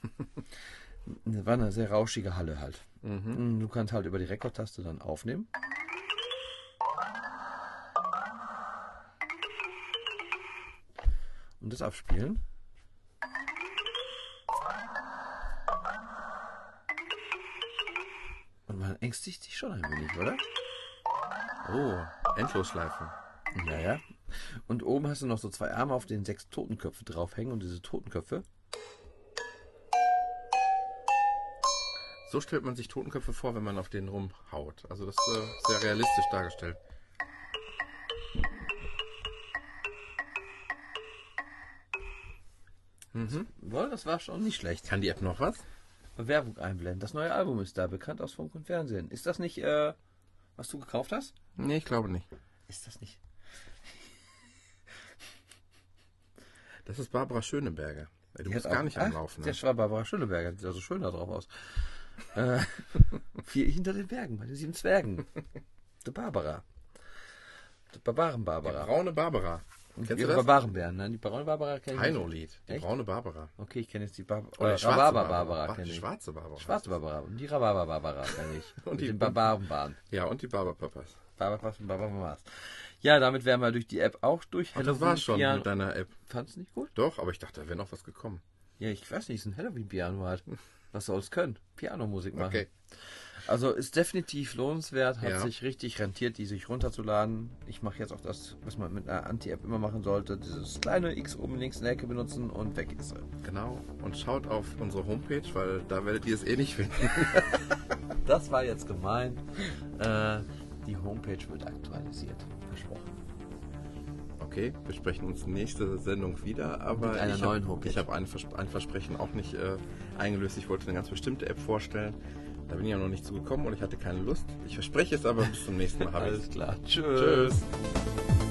*laughs* War eine sehr rauschige Halle halt. Du kannst halt über die Rekordtaste dann aufnehmen. Und das abspielen. Und man ängstigt sich schon ein wenig, oder? Oh, Endlosschleife. Ja, ja. Und oben hast du noch so zwei Arme, auf denen sechs Totenköpfe draufhängen. Und diese Totenköpfe, So stellt man sich Totenköpfe vor, wenn man auf denen rumhaut. Also das ist äh, sehr realistisch dargestellt. Wohl, das war schon nicht schlecht. Kann die App noch was? Werbung einblenden. Das neue Album ist da, bekannt aus Funk und Fernsehen. Ist das nicht, äh, was du gekauft hast? Nee, ich glaube nicht. Ist das nicht? Das ist Barbara Schöneberger. Du Die hat gar nicht Ach, am Laufen. Der Ne? war Barbara Schöneberger, sieht ja so schön da drauf aus. *laughs* äh, *laughs* vier hinter den Bergen, bei den sieben Zwergen. Die Barbara. Die Barbaren-Barbara. Braune Barbara. Kennst Die? Barbarenbären, ne? Die braune Barbara kenne ich. Heino-Lied. Die Echt? braune Barbara. Okay, ich kenne jetzt die Bar Oder die schwarze Rhabarber-Barbara Ba- kenne Die ich. schwarze Barbara. Schwarze Barbara. Und die Rhabarber-Barbara kenne ich. *laughs* Und Mit die- den Barbarenbahn. Ja, und die Barberpapas. Barbapas und Barbaras. Ja, damit wären wir durch die App auch durch. Ach, das war's schon Piano. mit deiner App. Fand's nicht gut? Doch, aber ich dachte, da wäre noch was gekommen. Ja, ich weiß nicht, es ist ein Halloween-Piano halt. *laughs* Was soll es können? Pianomusik machen. Okay. Also ist definitiv lohnenswert, hat Ja. sich richtig rentiert, die sich runterzuladen. Ich mache jetzt auch das, was man mit einer Anti-App immer machen sollte. Dieses kleine X oben links in der Ecke benutzen und weg ist er. Genau. Und schaut auf unsere Homepage, weil da werdet ihr es eh nicht finden. *laughs* Das war jetzt gemein. Äh, die Homepage wird aktualisiert. Versprochen. Okay, wir sprechen uns nächste Sendung wieder, aber Mit einer ich neuen hab- Homepage. ich habe ein, Vers ein Versprechen auch nicht äh, eingelöst. Ich wollte eine ganz bestimmte App vorstellen. Da bin ich ja noch nicht zugekommen und ich hatte keine Lust. Ich verspreche es aber bis zum nächsten Mal. Alles klar. Tschüss. Tschüss.